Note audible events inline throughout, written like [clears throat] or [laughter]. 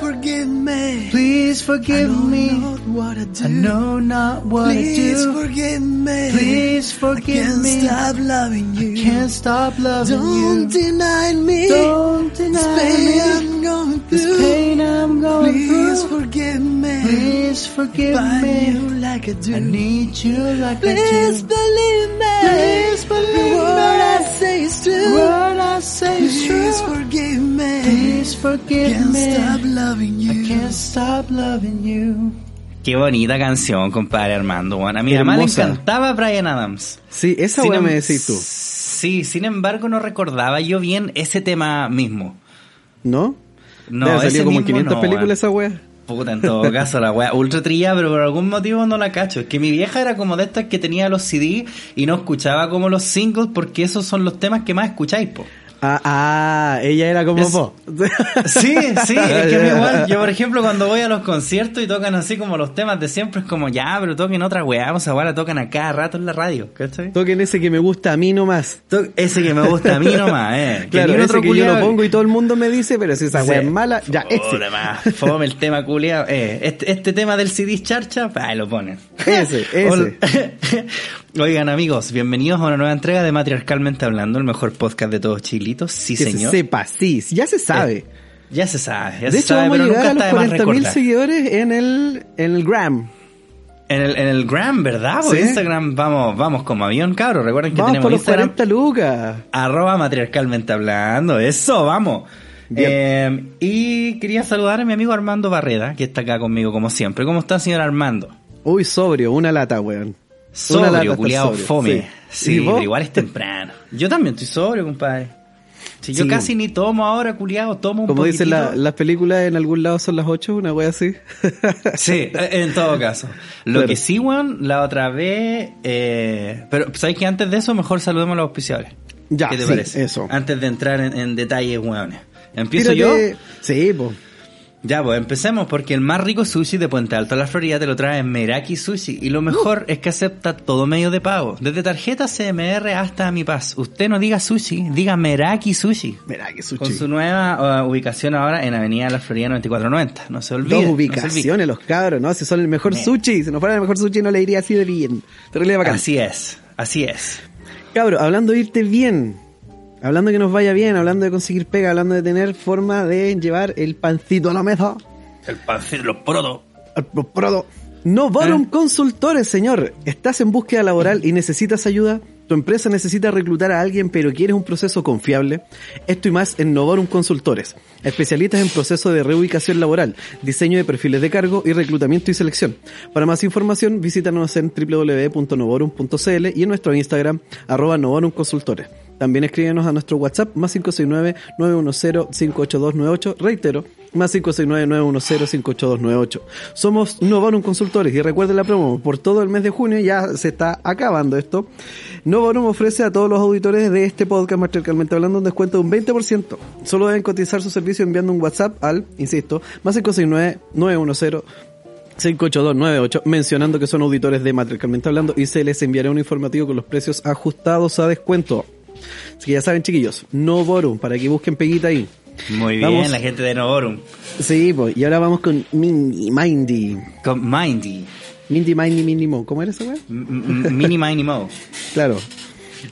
forgive me. Please forgive I know me. not what I do. I know not what Please I do. forgive me. Please I forgive can't me. stop loving you. Can't stop loving Don't you. deny me. Don't this deny pain me. I'm going This through. pain I'm going Please through. forgive me. Please forgive Find me. you like I do. I need you like Please I do. believe me. Please believe what me. I say is true. What I say is Please true. forgive me. Please forgive Can't me. stop loving you. I can't stop loving you. Qué bonita canción, compadre Armando. Bueno, a mi Qué mamá le encantaba Brian Adams. Sí, esa weá em- me decís tú, Sí, sin embargo no recordaba yo bien ese tema mismo. ¿no? No, Debe haber ese salido como en mismo 500 no, películas esa weá. Puta, en todo caso, la wea ultra trillada, pero por algún motivo no la cacho. Es que mi vieja era como de estas que tenía los CD y no escuchaba como los singles porque esos son los temas que más escucháis, po. Ah, ah, ella era como Es- vos. [laughs] Sí, sí, es que igual, yo por ejemplo cuando voy a los conciertos y tocan así como los temas de siempre es como ya, pero toquen otra weá, o sea, ahora tocan a cada rato en la radio, ¿cachai? Toquen ese que me gusta a mí nomás. To- Ese que me gusta a mí nomás, eh. [laughs] Que Claro, ese otro que yo lo pongo y todo el mundo me dice, pero si esa Sí. weá es mala, ya más, fome el tema culiao. Eh, este, este tema del CD charcha, ahí lo ponen. Ese, [laughs] ese. Oigan amigos, bienvenidos a una nueva entrega de Matriarcalmente Hablando, el mejor podcast de todos Sí, que señor. se sepa, sí, ya se sabe. Eh, ya se sabe, ya de se hecho, sabe, vamos pero llegar nunca a los está de más 40.000 recordar. seguidores en el, en el Gram. En el, en el Gram, ¿verdad? Por Sí. Instagram vamos, vamos como avión, cabros. Recuerden que Vamos tenemos por los Instagram 40 lucas. arroba matriarcalmente hablando. Eso, vamos. Eh, y quería saludar a mi amigo Armando Barreda, que está acá conmigo como siempre. ¿Cómo está, señor Armando? Uy, sobrio, una lata, weón. Sobrio, culiado, fome. sí. Sí, pero igual es temprano. Yo también estoy sobrio, compadre. Si yo Sí. casi ni tomo ahora, culiado, tomo un Como dicen la- las películas, en algún lado son las 8, una wea así. [laughs] Sí, en todo caso. Lo Claro. que sí, weón, la otra vez... Eh, pero, ¿sabes que Antes de eso, mejor saludemos a los auspiciadores. Ya, ¿Qué te sí, parece? eso. Antes de entrar en, en detalles, weones. ¿Empiezo Tírate- yo? Sí, pues. Ya, pues empecemos porque el más rico sushi de Puente Alto, la Florida, te lo trae Meraki Sushi. Y lo mejor es que acepta todo medio de pago, desde tarjeta CMR hasta Mi Paz. Usted no diga sushi, diga Meraki Sushi. Mira que Con sushi. su nueva uh, ubicación ahora en Avenida La Florida 9490. No se olvide. Dos no se olvide. ubicaciones, los cabros, ¿no? Si son el mejor Me- sushi, si no fuera el mejor sushi no le iría así de bien. Terrible bacán. Así es, así es. Cabro, hablando de irte bien, hablando de que nos vaya bien, hablando de conseguir pega, hablando de tener forma de llevar el pancito a la mesa, El pancito, los protos. al prodo. Novorum ¿Eh? Consultores, señor. ¿Estás en búsqueda laboral y necesitas ayuda? ¿Tu empresa necesita reclutar a alguien pero quieres un proceso confiable? Esto y más en Novorum Consultores. Especialistas en proceso de reubicación laboral, diseño de perfiles de cargo y reclutamiento y selección. Para más información visítanos en www.novorum.cl y en nuestro Instagram arroba Novorum Consultores. También escríbenos a nuestro WhatsApp más 569-910-58298. Reitero, más 569-910-58298. Somos Novorum Consultores y recuerden la promo, por todo el mes de junio ya se está acabando esto. Novorum ofrece a todos los auditores de este podcast, matriarcalmente hablando, un descuento de un 20%. Solo deben cotizar su servicio enviando un WhatsApp al, insisto, más 569-910 58298 mencionando que son auditores de Matricalmente Hablando y se les enviará un informativo con los precios ajustados a descuento. Así que ya saben, chiquillos, Novorum, para que busquen peguita ahí. Muy bien, Vamos. la gente de Novorum. Sí, pues, y ahora vamos con Mindy, Mindy. Con Mindy. Mindy, Mindy, Mindy Mo. ¿Cómo era esa weá? Mini Mini Mo. [laughs] Claro.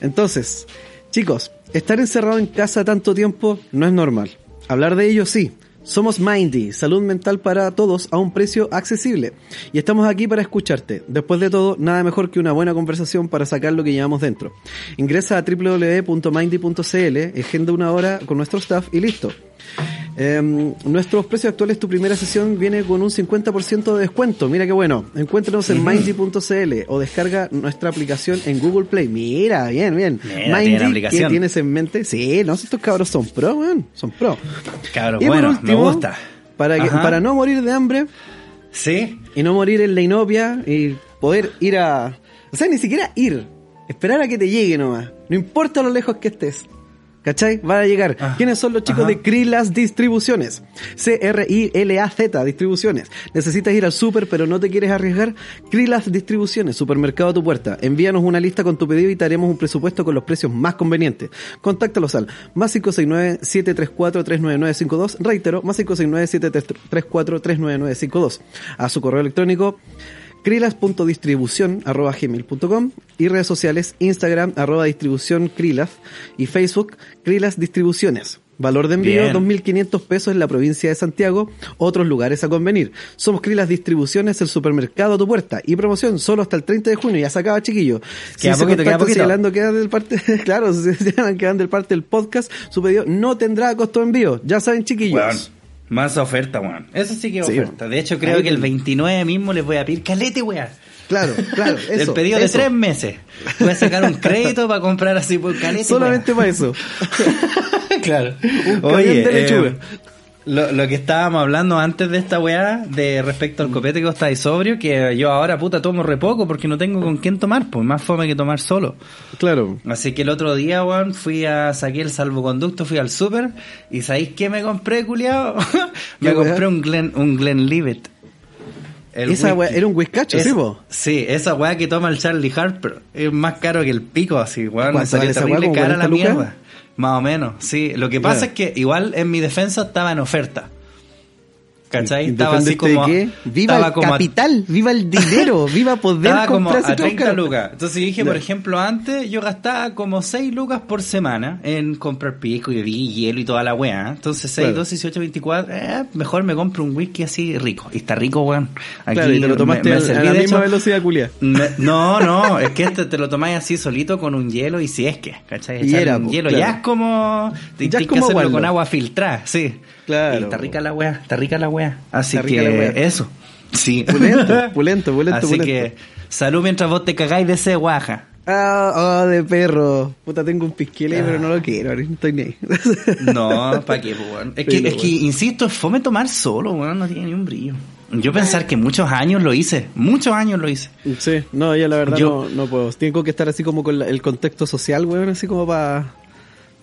Entonces, chicos, estar encerrado en casa tanto tiempo no es normal. Hablar de ello sí. Somos Mindy, salud mental para todos a un precio accesible. Y estamos aquí para escucharte. Después de todo, nada mejor que una buena conversación para sacar lo que llevamos dentro. Ingresa a www.mindy.cl, agenda una hora con nuestro staff y listo. Em, nuestros precios actuales, tu primera sesión viene con un 50% de descuento. Mira qué bueno. Encuéntranos en mindy.cl o descarga nuestra aplicación en Google Play. Mira, bien, bien. Mira, aplicación. ¿qué tienes en mente? Sí, no, estos cabros son pro, weón. Son pro. Cabros, bueno, último, me gusta. Para, que, para no morir de hambre ¿Sí? y no morir en la inopia y poder ir a... O sea, ni siquiera ir. Esperar a que te llegue nomás. No importa lo lejos que estés. ¿Cachai? Van a llegar. Ah, ¿Quiénes son los chicos ajá. de Krilas Distribuciones? C-R-I-L-A-Z Distribuciones. Necesitas ir al súper, pero no te quieres arriesgar. Krilas Distribuciones, supermercado a tu puerta. Envíanos una lista con tu pedido y te haremos un presupuesto con los precios más convenientes. Contáctalos al más 569-734-39952. Reitero, más 569-734-39952. A su correo electrónico krilas.distribución arroba gmail.com y redes sociales Instagram arroba distribución krilas y Facebook krilas distribuciones. Valor de envío Bien. 2.500 pesos en la provincia de Santiago, otros lugares a convenir. Somos Krilas Distribuciones, el supermercado a tu puerta. Y promoción solo hasta el 30 de junio, ya se acaba chiquillo. Queda se poquito, queda poquito. señalando que dan del parte, [laughs] claro, si se llaman que dan del parte del podcast, su pedido no tendrá costo de envío. Ya saben chiquillos. Más oferta, weón. Eso sí que es Sí, oferta. De hecho, creo Ahí que el ten- 29 mismo les voy a pedir calete, weón. Claro, claro, [laughs] eso. el pedido eso. de tres meses. Voy a sacar un crédito para comprar así por calete. Solamente para eso. [laughs] claro. camión de lechuga. eh, lo, lo que estábamos hablando antes de esta weá, de respecto al copete que estáis sobrio, que yo ahora puta tomo re poco porque no tengo con quién tomar, pues más fome que tomar solo. Claro. Así que el otro día, weón, fui a saqué el salvoconducto, fui al súper y ¿sabéis qué me compré, culiao? [laughs] me compré un Glen, un. El Esa weá era un whiskacho, Es- ¿sí, po? Sí, esa weá que toma el Charlie Harper es más caro que el pico, así, weón. Me ¿Cuánto salió vale esa weá, terrible cara la 40 lucas? mierda. Más o menos, sí. Lo que pasa Claro. es que igual en mi defensa estaba en oferta. ¿Cachai? ¿Y Estaba así de como... qué? Viva el como a- capital, viva el dinero, [laughs] viva poder estaba como comprarse a todo 30 caro. lucas. Entonces dije, por Ya. ejemplo, antes yo gastaba como 6 lucas por semana en comprar pisco y bebí hielo y toda la weá. Entonces 6, Claro. 12, 18, 24, eh, mejor me compro un whisky así rico. Y está rico, weón. Aquí Claro, y te lo tomaste me- me a- a la misma hecho, velocidad, culia. me- no, [laughs] no, es que este te lo tomáis así solito con un hielo y si es que, ¿cachai? Y era, un hielo, claro. ya es como... te- Ya es tienes que como hacerlo con agua filtrada, sí. Claro, Y está rica la weá, está rica la weá. Así Está que eso. Sí. Pulento, [laughs] pulento, pulento, Así pulento. que salud mientras vos te cagáis de ese guaja. Ah, oh, de perro. Puta, tengo un pisquile, pero no lo quiero, no estoy ni ahí. [laughs] No, ¿para qué, weón? Es que, es que, insisto, fome tomar solo, weón, no tiene ni un brillo. Yo pensar que muchos años lo hice, muchos años lo hice. Sí, no, ya la verdad Yo- no, no puedo. Tengo que estar así como con la- el contexto social, weón, así como para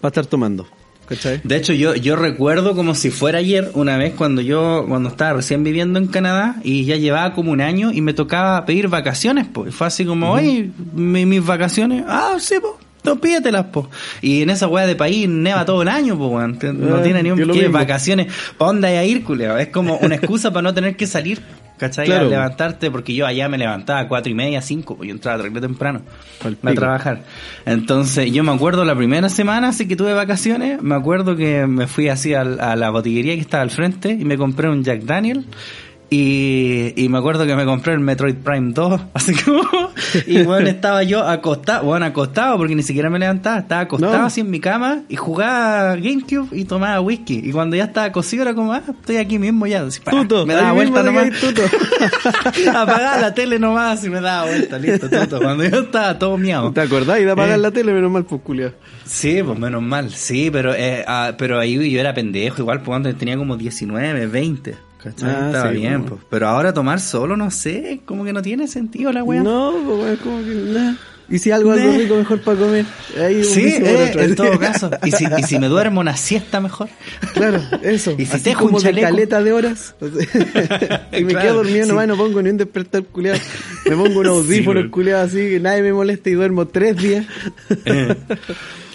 estar tomando. ¿Cachai? De hecho, yo, yo recuerdo como si fuera ayer, una vez cuando yo, cuando estaba recién viviendo en Canadá y ya llevaba como un año y me tocaba pedir vacaciones, pues. Fue así como, oye, mi- mis vacaciones, ah, sí, pues. Tú pídetelas, po. Y en esa weá de país neva todo el año, po, weón. No Ah, tiene ni un ¿qué? vacaciones. ¿Para dónde hay a ir, culeo? Es como una excusa para no tener que salir, ¿cachai? Claro. A levantarte, porque yo allá me levantaba a cuatro y media, cinco, pues yo entraba terrible temprano Al a trabajar. Entonces, yo me acuerdo la primera semana, así que tuve vacaciones, me acuerdo que me fui así al- a, la botillería que estaba al frente y me compré un Jack Daniel. Y, y me acuerdo que me compré el Metroid Prime 2, [laughs] así como, y bueno, estaba yo acostado, bueno, acostado porque ni siquiera me levantaba, estaba acostado No. así en mi cama y jugaba GameCube y tomaba whisky. Y cuando ya estaba cocido era como, ah, estoy aquí mismo ya, así, Tuto, me daba vuelta nomás. tuto. [laughs] Apagaba la tele nomás y me daba vuelta, listo, tuto. Cuando yo estaba todo miado. ¿Te acordás? Y de apagar Eh. la tele, menos mal, pues, culia. Sí, pues menos mal, sí, pero eh, ah, pero ahí yo era pendejo, igual pues cuando tenía como 19, 20, ¿cachai? Ah, Estaba sí, bien, pues. Pero ahora tomar solo, no sé, como que no tiene sentido la weá. No, pues, como que, nah. Y si algo, algo rico mejor para comer. Ahí Sí, eh, en todo caso. ¿Y si, y si me duermo una siesta mejor. Claro, eso. [laughs] Y si Así tejo un como de caleta de horas. [laughs] [laughs] y me Claro, quedo dormido sí. nomás, no pongo ni un despertar culiado. Me pongo un audífono weón. culiado así que nadie me molesta y duermo tres días.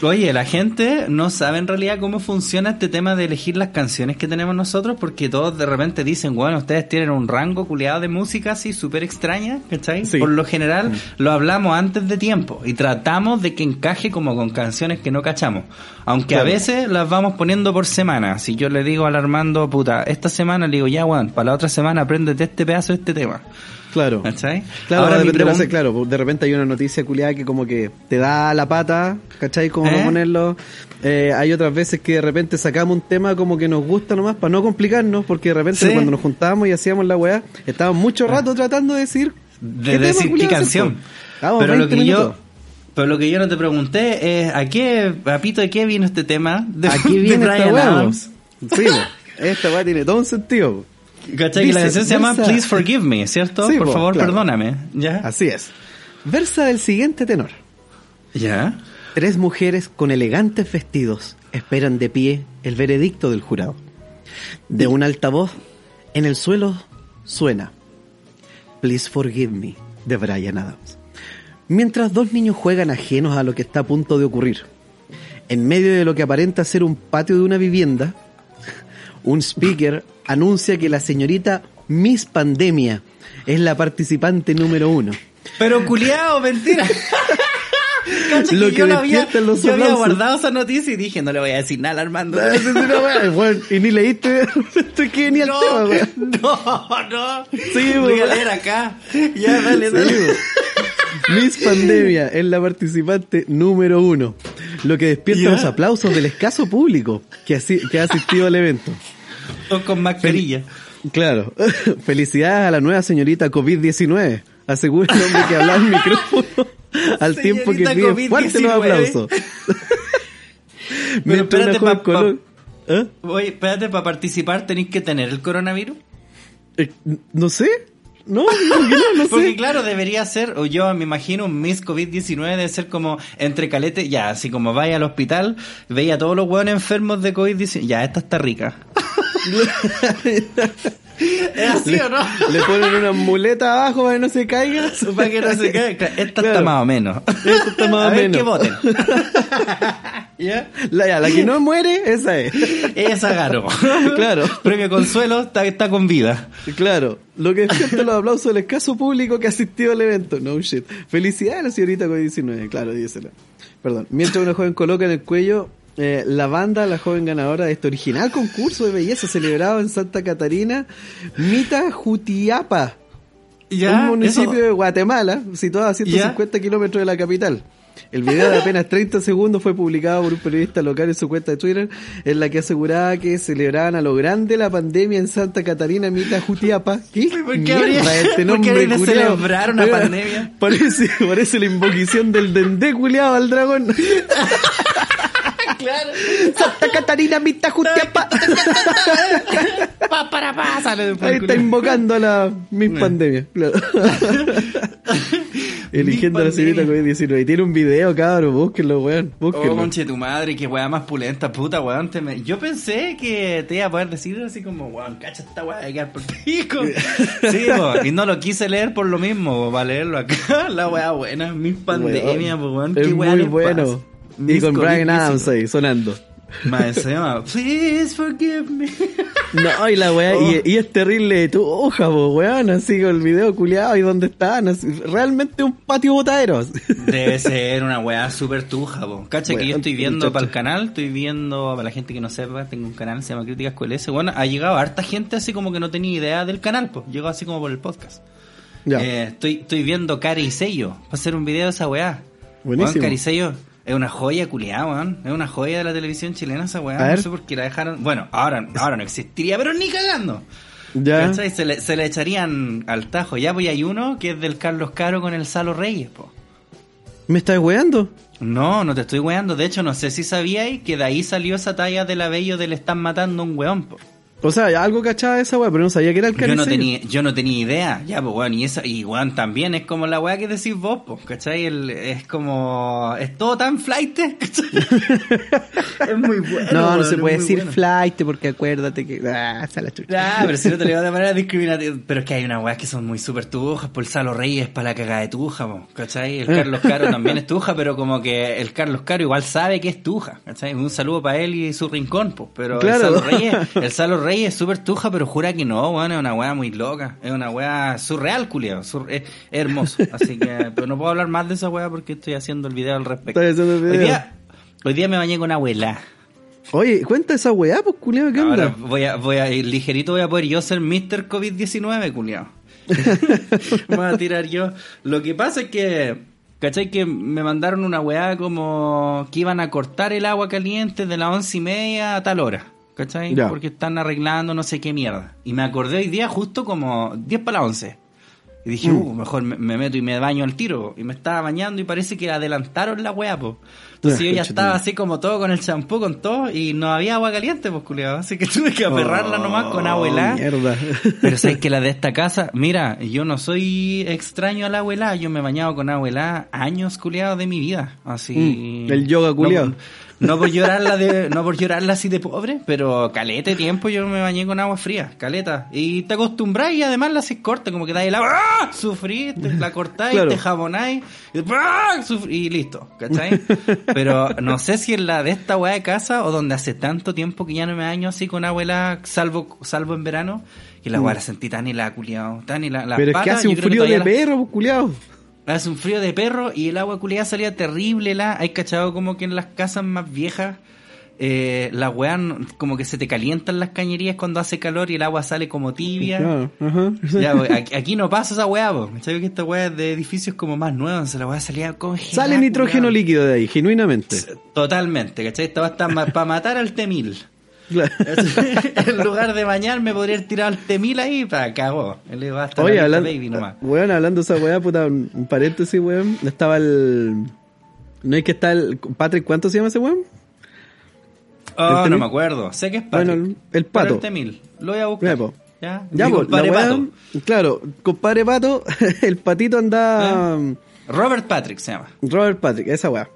Oye, la gente no sabe en realidad cómo funciona este tema de elegir las canciones que tenemos nosotros, porque todos de repente dicen, bueno, ustedes tienen un rango culeado de música así súper extraña, ¿cachai? Sí. Por lo general lo hablamos antes de tiempo y tratamos de que encaje como con canciones que no cachamos. Aunque a veces las vamos poniendo por semana. Si yo le digo al Armando, puta, esta semana le digo, ya, Juan, para la otra semana apréndete este pedazo de este tema. Claro. ¿Cachai? Claro, Ahora de pregunta- claro, de repente hay una noticia culiada que como que te da la pata, ¿cachai? Como ¿Eh? ponerlo. Eh, hay otras veces que de repente sacamos un tema como que nos gusta nomás, para no complicarnos, porque de repente Sí. cuando nos juntábamos y hacíamos la weá, estábamos mucho rato tratando de decir... de ¿qué tema decir qué culiao hacer, canción. Pero lo 20 que minutos. yo pero lo que yo no te pregunté es a qué a pito de qué vino este tema de, Aquí [laughs] de viene. Adams. po. Sí, esta weá tiene todo un sentido. ¿Cachai? Que la canción se llama versa- Please Forgive Me, ¿cierto? Sí, Por po, favor, claro. perdóname. ¿Ya? Así es. Versa del siguiente tenor. ¿Ya? Tres mujeres con elegantes vestidos esperan de pie el veredicto del jurado. De un altavoz, en el suelo suena Please Forgive Me de Brian Adams. Mientras dos niños juegan ajenos a lo que está a punto de ocurrir. En medio de lo que aparenta ser un patio de una vivienda, un speaker anuncia que la señorita Miss Pandemia es la participante número uno. Pero culiao, mentira. [laughs] Lo que que yo, no había, los yo había guardado esa noticia y dije, no le voy a decir nada al Armando. Ah, no, weón, [laughs] y ni leíste [laughs] esto que el No, tema, weón. no, no. Sí, voy a leer acá. Ya, dale, dale. Miss Pandemia es la participante número uno, lo que despierta los aplausos del escaso público que, que ha asistido al evento. Todos con mascarilla. Claro, [laughs] felicidades a la nueva señorita COVID-19, asegura el hombre que habla al micrófono [laughs] al tiempo que Señorita pide fuerte los COVID-19. aplausos. [laughs] Mientras espérate, joven pa- ¿Ah? Oye, espérate, para participar tenéis que tener el coronavirus. Eh, no sé, no, ¿por qué no, no Porque sé. claro, debería ser, o yo me imagino un Miss COVID-19 debe ser como entre calete, ya, así como vaya al hospital, veía a todos los hueones enfermos de COVID-19, ya, esta está rica. [laughs] ¿Es así o no? Le ponen una muleta abajo para que no se caiga. [laughs] Para que no se caiga. Esta está más o menos. Esta está más a o ver menos. que voten. [laughs] ¿Ya? La, ya, la que no muere, esa es. Esa ganó. Claro. Premio Consuelo está, está con vida. Claro, lo que despierta los aplausos del escaso público que asistió al evento. No shit. Felicidades a la señorita COVID-19, claro, dísela. Perdón. Mientras una joven coloca en el cuello eh, la banda, la joven ganadora de este original concurso de belleza celebrado en Santa Catarina, Mita Jutiapa, un municipio eso- de Guatemala, situado a 150 kilómetros de la capital. El video de apenas 30 segundos fue publicado por un periodista local en su cuenta de Twitter, en la que aseguraba que celebraban a lo grande la pandemia en Santa Catarina, Mita Jutiapa. ¿Qué ¿Por qué habría- este por qué nombre de culiao? celebrar una pandemia? Parece, parece la invocación del dendé culiado al dragón. [laughs] Claro. Santa Catarina, Mita Jutiapa. [laughs] Pa, para, pa, sale después Ahí está invocando a la Miss Pandemia, claro. [laughs] Eligiendo a la señorita COVID-19. Y tiene un video, cabrón, búsquenlo, weón. Oh, Búsquenlo. conche tu madre, qué weá más pulenta, puta weón. me- Yo pensé que te iba a poder decir así como, weón, cacha esta weá de quedar por pico. [laughs] Sí, po, y no lo quise leer por lo mismo, para leerlo acá. La weá buena, mis pandemia, weón. es Qué weá muy bueno. pasa? Y con Brian COVID-19. Adams ahí, sonando. Más encima, please forgive me. No, y la weá, Oh. y, y es terrible tu hoja, po, weón, así con el video culiado y dónde están, así, realmente un patio botadero. así. Debe ser una weá súper tuja, po. Cacha que yo estoy viendo para el canal, estoy viendo, para la gente que no sepa, tengo un canal, se llama Críticas QLS. Bueno, ha llegado harta gente así como que no tenía idea del canal, pues. Llegó así como por el podcast. Ya. Eh, estoy, estoy viendo Cara y Sello. Va a hacer un video de esa weá. Buenísimo. Weón, Cara y Sello es una joya culiada, weón. Es una joya de la televisión chilena esa weá. No sé por qué la dejaron. Bueno, ahora, ahora no existiría, pero ni cagando. ya. ¿Cachai? Se le, se le echarían al tajo. Ya, pues hay uno que es del Carlos Caro con el Salo Reyes, po. ¿Me estás weando? No, no te estoy weando. De hecho, no sé si sabíais que de ahí salió esa talla de la bello de le están matando a un weón, po. O sea, algo cachaba de esa weá, pero no sabía que era el Yo no tenía, yo no tenía idea, ya, pues weón, y esa, y weón también es como la weá que decís vos, pues, ¿cachai? El- es como, es todo tan flight, ¿cachai? [laughs] es muy bueno. No, no weón, se puede decir bueno. flight porque acuérdate que... Ah, está la chucha. Ah, pero si no te lo [laughs] digo de manera discriminativa. Pero es que hay unas weas que son muy súper tujas. Por el Salo Reyes para la cagada de tuja, po, ¿cachai? El Carlos Caro también es [laughs] tuja, pero como que el Carlos Caro igual sabe que es tuja, ¿cachai? Un saludo para él y su rincón, pues. Pero Claro. el Salo Reyes, el Salo Reyes es súper tuja, pero jura que no, weón, es una wea muy loca. Es una wea surreal, culiao. sur- es, hermoso. Así que, [laughs] pero no puedo hablar más de esa wea porque estoy haciendo el video al respecto. Estás haciendo el Hoy día, hoy día me bañé con abuela. Oye, cuenta esa weá, pues, culiao, ¿qué Ahora onda? voy a, voy a, ligerito voy a poder yo ser Mr. COVID-19, culiao. [laughs] Me voy a tirar yo. Lo que pasa es que, ¿cachai? Que me mandaron una weá como que iban a cortar el agua caliente de las once y media a tal hora. ¿Cachai? Porque están arreglando no sé qué mierda. Y me acordé hoy día justo como 10 para las 11. Y dije, uh, mejor me, me meto y me baño al tiro. Y me estaba bañando y parece que adelantaron la weá, po. Entonces yo ya estaba así como todo con el champú, con todo, y no había agua caliente, pues culiado. Así que [laughs] tuve que aferrarla nomás con agua Oh. Mierda. [laughs] Pero sabes que la de esta casa, mira, yo no soy extraño al agua helada, yo me he bañado con agua helada años culiados de mi vida. Así. Mm, el yoga No por- No, por llorarla de, no por llorarla así de pobre, pero caleta de tiempo yo me bañé con agua fría, caleta. Y te acostumbras y además la haces corta, como que dais el agua, ¡ah! sufrís, te la cortáis, Claro. te jabonáis, y, ¡ah! y listo, ¿cachai? Pero no sé si en la de esta weá de casa o donde hace tanto tiempo que ya no me baño así con agua helada, salvo, salvo en verano, que la weá la sentí tan helada, culiao, tan helada. Las Mm. Pero es que hace un frío de perro, culiao. Hace un frío de perro y el agua culiada salía terrible. La, hay cachado como que en las casas más viejas, eh, la weá como que se te calientan las cañerías cuando hace calor y el agua sale como tibia. Claro, ajá. Ya, pues, aquí, aquí no pasa esa weá. ¿Sabes que esta weá es de edificios como más nuevos? La weá salía congelada. Sale nitrógeno culiao. líquido de ahí, genuinamente. Totalmente, ¿cachai? Esta weá está para matar al temil. Claro. [laughs] en lugar de bañarme podría haber tirado al temil ahí para cagó. Él va a estar Oye, la hablando, baby nomás. weón, hablando de esa weá, puta, un paréntesis, weón. Estaba el. No hay que estar el. Patrick, ¿cuánto se llama ese weón? Oh, ¿El no me acuerdo. Sé que es Patrick. Bueno, el- el pato. el Temil. Lo voy a buscar. Ya. Ya, Ya, Mi la compadre weá, Pato. claro, compadre Pato, [laughs] el patito anda. Robert Patrick se llama. Robert Patrick, esa weá.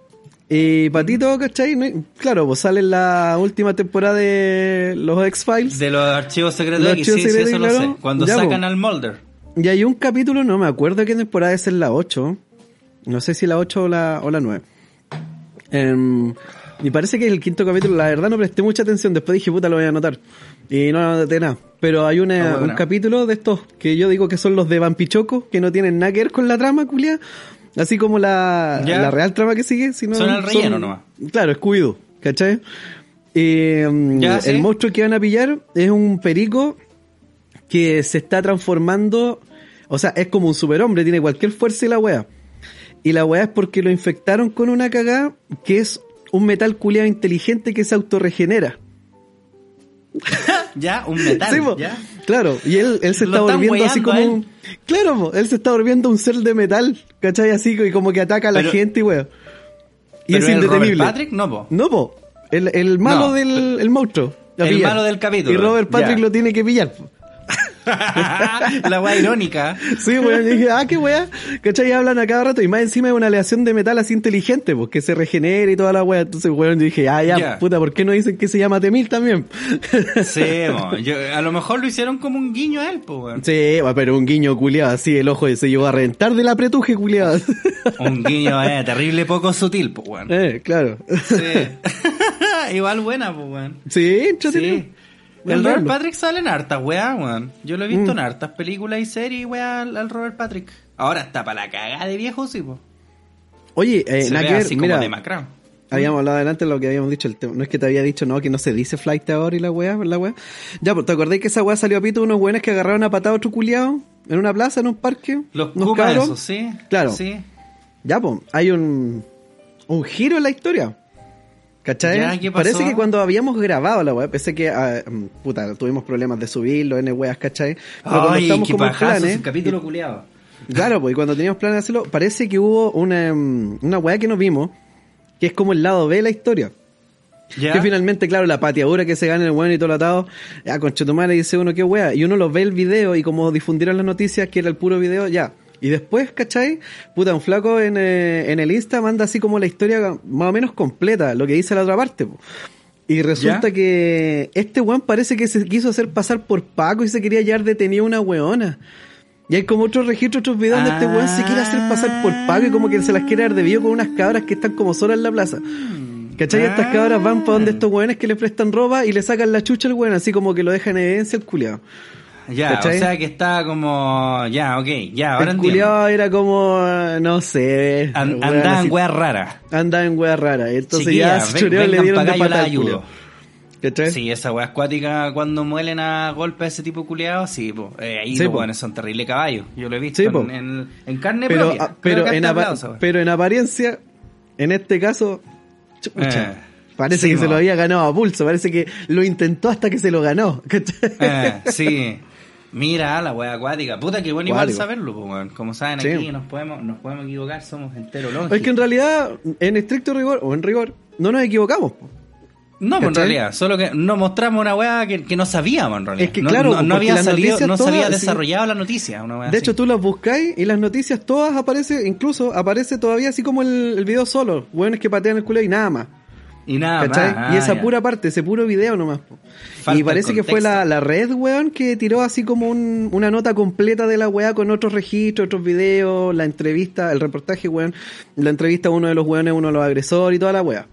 Y Patito, ¿cachai? Claro, pues sale en la última temporada de los X-Files. De los archivos secretos Los X, archivos sí, sí, secretos, eso lo claro. sé. Cuando Ya, sacan po. al Mulder. Y hay un capítulo, no me acuerdo qué temporada es en la 8. No sé si la 8 o la, o la 9. Em, y parece que es el quinto capítulo. La verdad no presté mucha atención. Después dije, puta, lo voy a anotar. Y no anoté nada. Pero hay una- un capítulo de estos que yo digo que son los de Vampichoco, que no tienen nada que ver con la trama, culia. Así como la, la real trama que sigue. Sino Son el relleno nomás. Claro, Scooby-Doo, ¿cachai? Em, Ya, el monstruo que van a pillar es un perico que se está transformando, o sea, es como un superhombre, tiene cualquier fuerza y la wea. Y la wea es porque lo infectaron con una cagada que es un metal culiado inteligente que se autorregenera. [laughs] Ya, un metal. Sí, ya. Claro, y él, él se Lo está volviendo así como él. un... Claro, po, él se está volviendo un ser de metal, ¿cachai? Así y como que ataca a la Pero- gente y wea. Y Pero es el Robert indetenible. Patrick, no, po. No, po. El, el malo No, del el monstruo. el malo del capítulo, Y Robert Patrick ya. lo tiene que pillar. po. La weá irónica. Sí, weón, y dije, ah, qué weá. ¿Cachai? Hablan a cada rato y más encima es una aleación de metal así inteligente, pues que se regenera y toda la weá. Entonces, weón, yo dije, ah, ya, puta, ¿por qué no dicen que se llama Temil también? [laughs] Sí. Yo- a lo mejor lo hicieron como un guiño a él, pues, weón. sí, weón, pero un guiño culiado así, el ojo se llevó a reventar de la apretuje culiado. [laughs] Un guiño, eh, terrible poco sutil, pues, weón. eh, claro. Sí. [laughs] Igual buena, pues, weón. Sí, entretenido. Sí. El Robert. Patrick sale en hartas, weá, weón. Yo lo he visto Mm. en hartas películas y series, weá, al, al Robert Patrick. Ahora está para la cagada de viejo, sí, po. Oye, eh, Se ve así mira, como demacrado. Habíamos hablado adelante de lo que habíamos dicho. El tema. No es que te había dicho, no, que no se dice flight ahora y la weá, la weá. Ya, pues, ¿te acordás que esa weá salió a pito de unos weones que agarraron a patada a otro culiado en una plaza, en un parque? Los unos sí. Claro. Sí. Ya, pues, hay un, un giro en la historia. ¿Cachai? Parece que cuando habíamos grabado la weá, pensé que, ah, mm, puta, tuvimos problemas de subirlo, N weas, ¿cachai? Pero cuando estamos como en pajazo planes, ese capítulo culiado. Claro, pues y cuando teníamos planes de hacerlo, parece que hubo una, mm, una weá que nos vimos, que es como el lado B de la historia. ¿Ya? Que finalmente, claro, la pateadura que se gana el weón y todo lo atado, ya con Chetumare dice uno, qué wea. Y uno lo ve el video y como difundieron las noticias, que era el puro video, ya. Y después, ¿cachai? Puta, un flaco en, eh, en el Insta manda así como la historia más o menos completa, lo que dice la otra parte. po. Y resulta ¿Ya? que este weón parece que se quiso hacer pasar por Paco y se quería hallar detenido una weona. Y hay como otros registros, otros videos donde este weón se quiere hacer pasar por Paco y como que se las quiere dar de vivo con unas cabras que están como solas en la plaza. ¿Cachai? Estas Ah. cabras van para donde estos weones que le prestan ropa y le sacan la chucha al weón, así como que lo dejan en evidencia el culiado. Ya, ¿Cachai? o sea que está como... Ya, ok, ya, ahora el entiendo. culiado era como, no sé. Andaba en weas raras. Andaba en weas raras. Entonces Chiquilla, ya ven- le dieron de. Sí, esa wea acuática cuando muelen a golpe a ese tipo culiado, sí, po. Eh, ahí Sí, los po. son terribles caballos. Yo lo he visto Sí, en, en- en carne pero, propia. ah, pero, en hablado pero en apariencia, en este caso, chucha, Eh, parece sí, que se lo había ganado a pulso, parece que lo intentó hasta que se lo ganó. [laughs] Eh, sí. Mira, la wea acuática. Puta, que bueno igual saberlo, pues, weón. Como saben, Sí. aquí nos podemos, nos podemos equivocar, somos enteros lógicos. Es que en realidad, en estricto rigor, o en rigor, no nos equivocamos. po. No, en realidad, solo que nos mostramos una weá que, que no sabíamos en realidad. Es que no, claro, no, no había salido, no se había sí. desarrollado la noticia. Una weá De así. hecho, tú las buscáis y las noticias todas aparece, incluso aparece todavía así como el, el video solo. Hueones que patean el culo y nada más. Y nada ¿Cachai? más. y ah, esa ya. pura parte, ese puro video nomás. Falta y parece que fue la, la red, weón, que tiró así como un- una nota completa de la weá con otros registros, otros videos, la entrevista, el reportaje, weón. La entrevista a uno de los weones, uno de los agresores y toda la weá.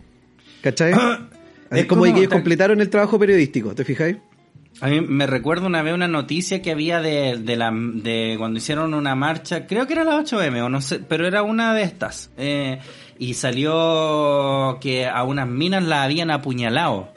¿Cachai? [coughs] es, Es como, como- que ellos completaron el trabajo periodístico, ¿te fijáis? A mí me recuerdo una vez una noticia que había de, de, la, de cuando hicieron una marcha, creo que era la 8M o no sé, pero era una de estas. eh, y salió que a unas minas la habían apuñalado.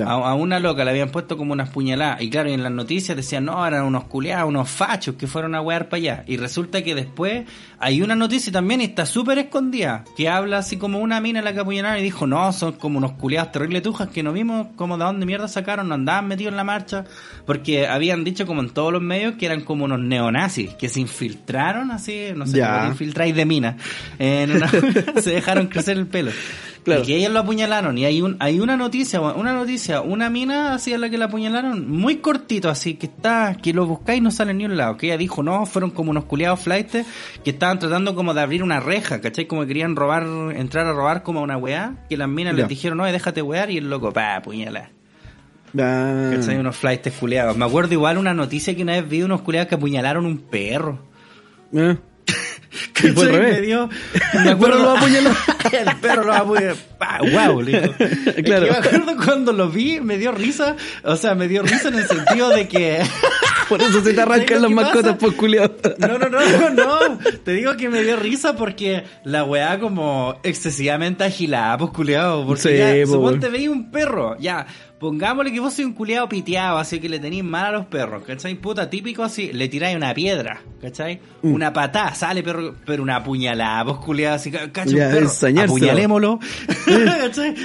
A, a una loca le habían puesto como unas puñaladas. Y claro, y en las noticias decían, no, eran unos culeados, unos fachos que fueron a wear para allá. Y resulta que después hay una noticia también y está súper escondida, que habla así como una mina en la que apuñalaron y dijo, no, son como unos culeados terribles tujas que no vimos como de dónde mierda sacaron, no andaban metidos en la marcha. Porque habían dicho como en todos los medios que eran como unos neonazis, que se infiltraron así, no sé, infiltráis de mina. En una- [laughs] se dejaron crecer el pelo. Claro. Y que ellos lo apuñalaron. Y hay un, hay una noticia, una noticia, una mina así a la que la apuñalaron, muy cortito, así que está, que lo buscáis no sale ni un lado. Que ella dijo, no, fueron como unos culiados flightes que estaban tratando como de abrir una reja, ¿cachai? Como que querían robar, entrar a robar como a una weá, que las minas les dijeron, no, déjate wear, y el loco, pa, apuñala. Ah. ¿Cachai? Unos flightes culiados. Me acuerdo igual una noticia que una vez vi unos culiados que apuñalaron un perro. Eh. Y fue al revés. [laughs] Me dio, [laughs] [laughs] El perro lo apuñaló. el perro lo apuñaló. Pa, Wow, le dijo. [laughs] Es Claro. que me acuerdo cuando lo vi, me dio risa. O sea, me dio risa en el sentido de que. [laughs] Por eso se te ¿Sabes arrancan las mascotas por culiado. No, no, no, no, no. [laughs] Te digo que me dio risa porque la weá como excesivamente agilada, pues culiado. Porque Sí, ya, po, suponte weón. veis un perro, ya, pongámosle que vos sois un culiado piteado, así que le tenéis mal a los perros, ¿cachai? Puta, típico así, le tiráis una piedra, ¿cachai? Mm. Una patada, sale perro, pero una puñalada, vos culiado, así, ca- cacha Ya, un perro, apuñalémoslo.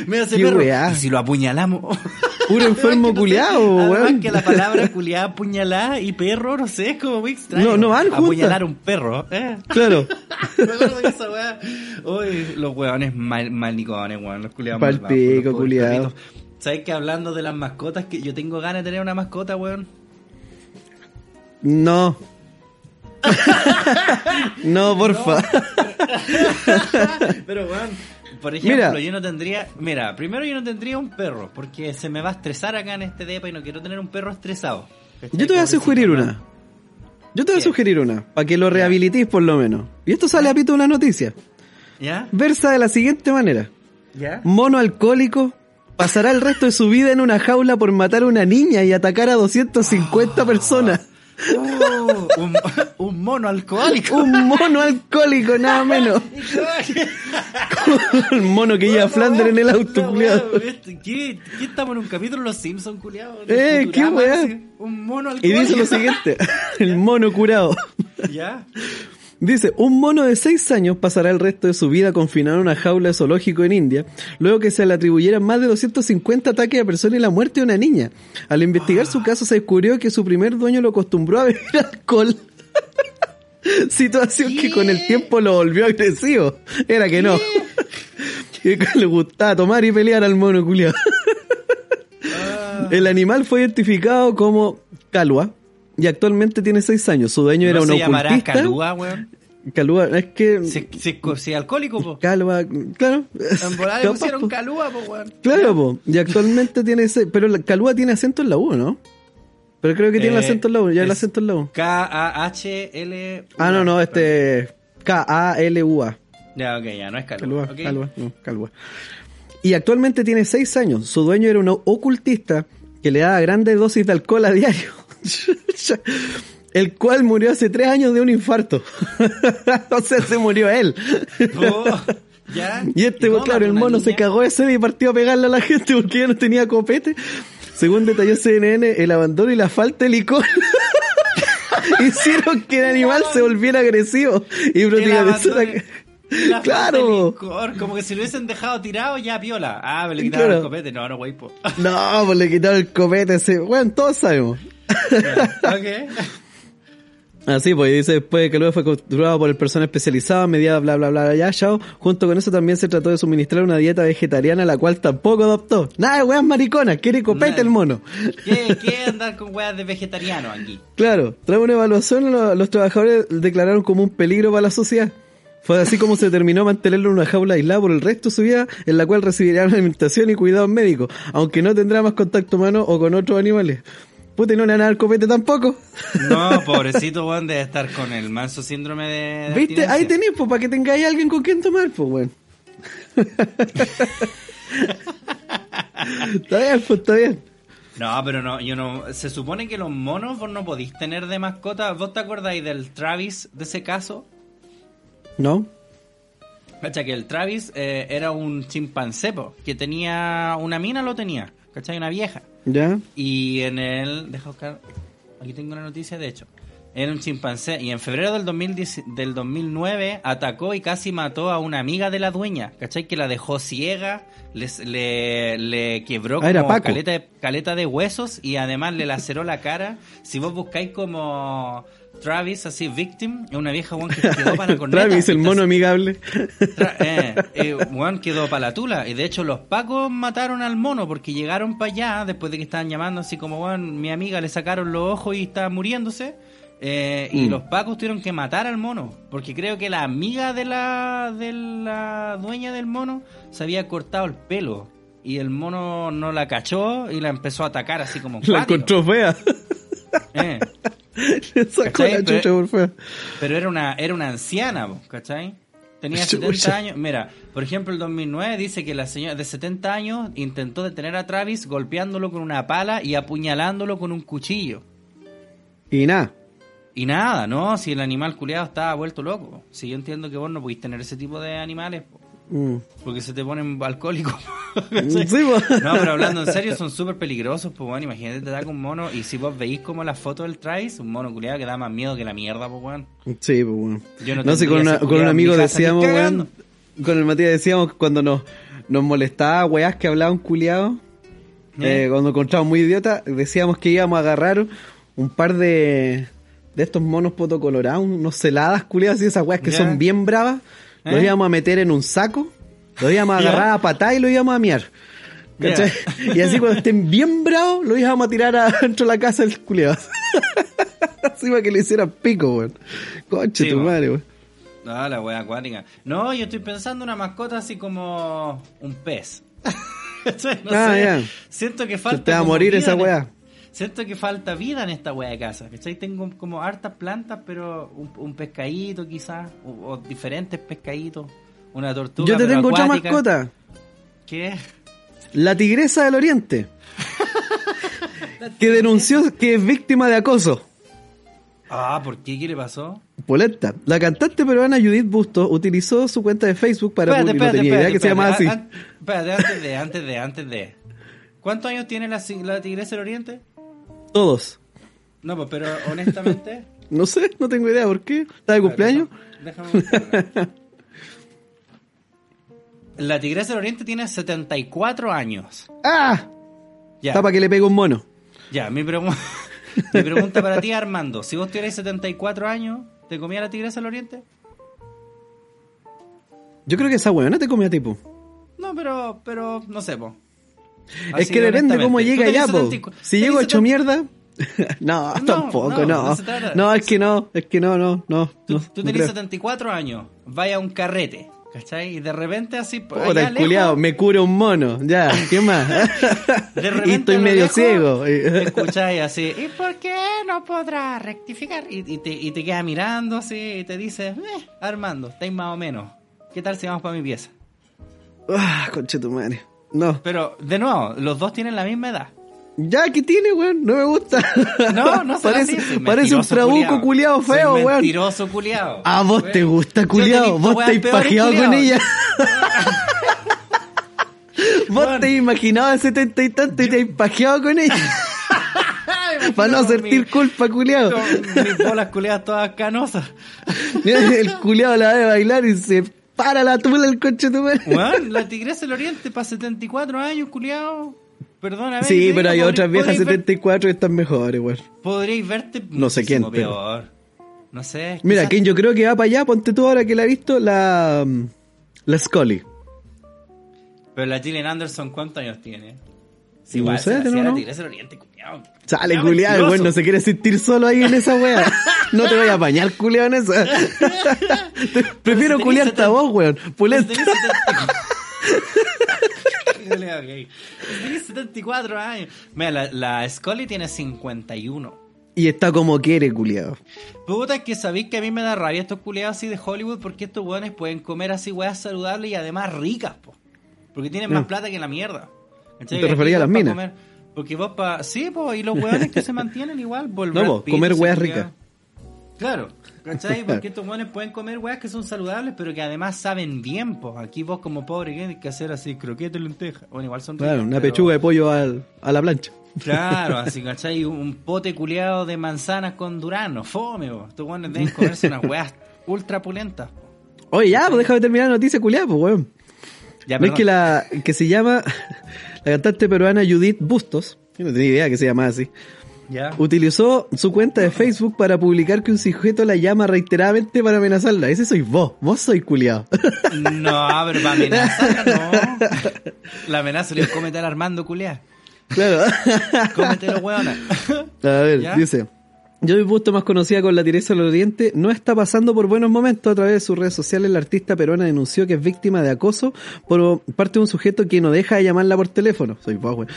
Me hace perro, weá. y si lo apuñalamos... Puro enfermo no además weón. que la palabra culiada, puñalada y perro, no sé, es como muy extraño. No, no van. Apuñalar un perro, ¿eh? Claro. [laughs] Me acuerdo esa weá. Uy, los weones mal, malnicones, weón. Los culiados Pal malvados, pico, los pobres culiao. perritos. ¿Sabes que hablando de las mascotas, que yo tengo ganas de tener una mascota, weón? No. [laughs] no, porfa. [laughs] Pero, weón, por ejemplo, Mira. yo no tendría... Mira, primero yo no tendría un perro, porque se me va a estresar acá en este depa y no quiero tener un perro estresado. ¿Cachai? Yo te voy a sugerir una. Yo te voy a sugerir una, para que lo rehabilitéis por lo menos. Y esto sale a pito de una noticia. ¿Ya? Versa de la siguiente manera. ¿Ya? Mono alcohólico pasará el resto de su vida en una jaula por matar a una niña y atacar a 250 personas. Oh, un, un mono alcohólico. Un mono alcohólico, nada menos. [laughs] Un mono que lleva a Flanders en el auto, culiado. este, ¿Qué, ¿Qué estamos en un capítulo de Los Simpsons, culiado? Eh, qué weá. Un mono Y alcohólico. dice lo siguiente, [laughs] el mono curado. ¿Ya? Dice, un mono de 6 años pasará el resto de su vida confinado en una jaula de zoológico en India, luego que se le atribuyeran más de 250 ataques a personas y la muerte de una niña. Al investigar su caso se descubrió que su primer dueño lo acostumbró a beber [laughs] alcohol. [laughs] Situación que con el tiempo lo volvió agresivo. Era que no. [laughs] que le gustaba tomar y pelear al mono culiado. El animal fue identificado como Calua y actualmente tiene 6 años. Su dueño era ¿No un se llamará ocultista. calúa, weón? Calúa, es que... Si, si, si alcohólico, po. Calva, claro. En volar le [laughs] pusieron calúa, po, weón. Claro, po. y actualmente tiene ese, pero la Calúa tiene acento en la U, ¿no? Pero creo que tiene el Eh, acento en la U, ya el acento en la U. K-A-H-L... Ah, no, no, este K-A-L-U-A. Ya, ok, ya, no es calúa. Calúa, ok. Calúa, no, Calúa. Y actualmente tiene 6 años. Su dueño era un ocultista que le daba grandes dosis de alcohol a diario. [laughs] el cual murió hace 3 años de un infarto. [laughs] o sea, se murió él. Oh, ¿Ya? Y este, cómo claro, el mono se cagó de sed y partió a pegarle a la gente porque ya no tenía copete. Según detalló CNN, el abandono y la falta de licor [laughs] hicieron que el animal se volviera agresivo y la Claro. licor, como que si lo hubiesen dejado tirado, ya piola. Ah, me le quitaron Claro. el copete. No, no, wey, po. No, pues le quitaron el copete ese. Bueno, todos sabemos. [laughs] ok. Así, pues y dice después que luego fue controlado por el personal especializado a medida bla bla bla bla ya, chao. Junto con eso también se trató de suministrar una dieta vegetariana la cual tampoco adoptó. Nada de weas mariconas, quiere copete el mono. ¿Qué, qué andar con weas de vegetariano aquí? Claro, tras una evaluación lo- los trabajadores declararon como un peligro para la sociedad. Fue así como se determinó mantenerlo en una jaula aislada por el resto de su vida, en la cual recibirá alimentación y cuidados médicos, aunque no tendrá más contacto humano o con otros animales. Puta, no le van a dar copete tampoco. No, [laughs] pobrecito, weón, debe estar con el manso síndrome de. ¿Viste? Ahí tenéis, pues, para que tengáis alguien con quien tomar, pues, weón. [laughs] está bien, pues, está bien. No, pero no, yo no. Se supone que los monos vos no podéis tener de mascota. ¿Vos te acordáis del Travis de ese caso? ¿No? Cacha que el Travis eh, era un chimpancé, po, que tenía una mina, lo tenía, ¿cachai? Una vieja. ¿Ya? Y en el. Deja buscar. Aquí tengo una noticia, de hecho. Era un chimpancé. Y en febrero del, 2010 del 2009 atacó y casi mató a una amiga de la dueña. ¿Cachai? Que la dejó ciega. les- le, le quebró Ah, como Paco. caleta de, caleta de huesos. Y además le laceró la cara. Si vos buscáis como. Travis, así, victim, es una vieja weón que quedó para [laughs] la corneta. Travis, el mono amigable. Tra- eh, eh, weón quedó para la tula. Y de hecho, los pacos mataron al mono porque llegaron para allá después de que estaban llamando así como, weón, mi amiga le sacaron los ojos y está muriéndose. Eh, y Mm. los pacos tuvieron que matar al mono. Porque creo que la amiga de la, de la dueña del mono se había cortado el pelo. Y el mono no la cachó y la empezó a atacar así como La encontró fea. Eh, [laughs] Le sacó ¿Cachai? la chucha Pero- por. Pero era una, era una anciana, ¿cachai? Tenía [laughs] Chucha. 70 años. Mira, por ejemplo, el 2009 dice que la señora de 70 años intentó detener a Travis golpeándolo con una pala y apuñalándolo con un cuchillo. Y nada. Y nada, ¿no? Si el animal culiado estaba vuelto loco. Si yo entiendo que vos no podéis tener ese tipo de animales, Mm. porque se te ponen alcohólicos. [laughs] Sí, po. No, pero hablando en serio, son súper peligrosos, pues bueno, imagínate te da con un mono y si vos veis como la foto del Travis, un mono culiado que da más miedo que la mierda, pues weón. Sí, pues bueno. Yo no No, sé, con, una- con un amigo decíamos, weón, con el Matías decíamos que cuando nos, nos molestaba weás que hablaba un culiado, ¿Eh? eh, cuando encontrábamos muy idiota, decíamos que íbamos a agarrar un par de, de estos monos potocolorados, unos celadas culiadas y esas weas que Ya. son bien bravas, ¿Eh? íbamos íbamos a meter en un saco, los íbamos a [laughs] agarrar a patá y los íbamos a miar. ¿Cachai? Y así cuando estén bien bravos, los íbamos a tirar adentro de la casa del culiado. [laughs] así para que le hicieran pico, weón. Conche Sí, tu madre, weón. No, la wea acuática. No, yo estoy pensando una mascota así como un pez. [laughs] no Ah, sé. Siento que falta. te va a morir esa wea. Siento que falta vida en esta wea de casa. ¿Cachai? Tengo como hartas plantas, pero un, un pescadito quizás. O, o diferentes pescaditos. Una tortuga. Yo te tengo otra acuática. mascota. ¿Qué? La tigresa del oriente. que denunció que es víctima de acoso. Ah, ¿por qué? ¿Qué le pasó? Polenta. La cantante peruana Judith Busto utilizó su cuenta de Facebook para Espérate. No espérate, tenía idea que se espérate, llamaba así. espérate. An- Espérate, antes de, antes de, antes de. ¿Cuántos años tiene la tigresa del oriente? Todos. No, pues, pero honestamente. [laughs] No sé, no tengo idea por qué. ¿Está de cumpleaños? Déjame. La Tigresa del Oriente tiene 74 años. ¡Ah! Ya, Está para que le pegue un mono. ya mi, pregu- [laughs] mi pregunta para ti, Armando. Si vos tuvierais 74 años, ¿te comía la Tigresa del Oriente? Yo creo que esa weona te comía tipo. No, pero, pero, no sé, po. Es que depende cómo llega ya, po. 74 Si llego hecho 70 mierda. [laughs] no, No, tampoco, no, no. no es que no, es que no, no, no. Tú, tú tenés creo. 74 años, vaya a un carrete, ¿cachai? Y de repente así, Puta, allá culiao, me cura un mono. Ya, ¿qué más? [laughs] de [laughs] repente y estoy medio lejos, ciego. Escucháis así, ¿y por qué no podrá rectificar? Y, y te, y te queda mirando así y te dice, eh, Armando, estáis más o menos. ¿Qué tal si vamos para mi pieza? ah, conche tu madre. No. Pero, de nuevo, los dos tienen la misma edad. Ya, ¿qué tiene, weón? No me gusta. No, no [laughs] será parece, así, parece un trabuco culiado feo, weón. Mentiroso culiado. A vos te Weón. gusta, te culiado. Vos te pajeado con ella. [laughs] Vos Weón. te de setenta y tanto y te has pajeado con ella. [laughs] Para no sentir mi- culpa, culiado. Mis bolas culiadas todas canosas. el culiado la va de bailar y se para la tula el coche tu. Weón, la [laughs] tigresa del oriente para 74 años, culiado. Perdona, Sí, pero hay otras viejas podríais ver- 74 que están mejores, weón. Podríais verte No sé quién, peor. No sé. Mira, quien yo creo que va para allá, ponte tú ahora que la he visto, la. La Scully. Pero la Gillian Anderson, ¿cuántos años tiene? Sí, igual no sé, se la tiene. Tigresa del Oriente, culiao. Sale, culiado, weón, no se quiere sentir solo ahí en esa wea. No te voy a apañar, culiado, en esa. [laughs] Te- Prefiero culiarte a setenta- vos, weón. Pulenta. Tenés 74 [laughs] Culiao gay. Tenés 74 años. Mira, la, la Scully tiene 51. Y está como quiere, culiado. Puta, es que sabéis que a mí me da rabia estos culiados así de Hollywood porque estos weones pueden comer así weas saludables y además ricas, po. Porque tienen más Mm. plata que la mierda. ¿Te referías a las minas? comer- porque vos pa... Sí, pues, y los weones que se mantienen igual. El [laughs] No, comer culiao. ricas. Claro, ¿cachai? Porque estos weones pueden comer weas que son saludables, pero que además saben bien, pues. Aquí vos como pobre tienes que hacer así croquete lenteja. Bueno, igual son Claro, ricas, una pero- pechuga de pollo al- a la plancha. Claro, [laughs] así, ¿cachai? Un, pote culeado de manzanas con durano. Fome, vos. Estos weones deben comerse unas weas ultra pulentas. Oye, ya, pues déjame terminar la noticia, culiado, pues, weón. Ya, ¿Ves que la que se llama la cantante peruana Judith Bustos? Yo no tenía idea que se llamaba así. Ya. Utilizó su cuenta de Facebook para publicar que un sujeto la llama reiteradamente para amenazarla. Ese sois vos. Vos sois culiado. [laughs] No, pero para amenazar, no. [laughs] La amenaza le digo, cómete al Armando culeá. claro. [laughs] Cómetelo, weona. A ver, ¿Ya? dice. Judith Bustos, más conocida con la Tiresa del Oriente, no está pasando por buenos momentos. A través de sus redes sociales, la artista peruana denunció que es víctima de acoso por parte de un sujeto que no deja de llamarla por teléfono. Soy vos, güey.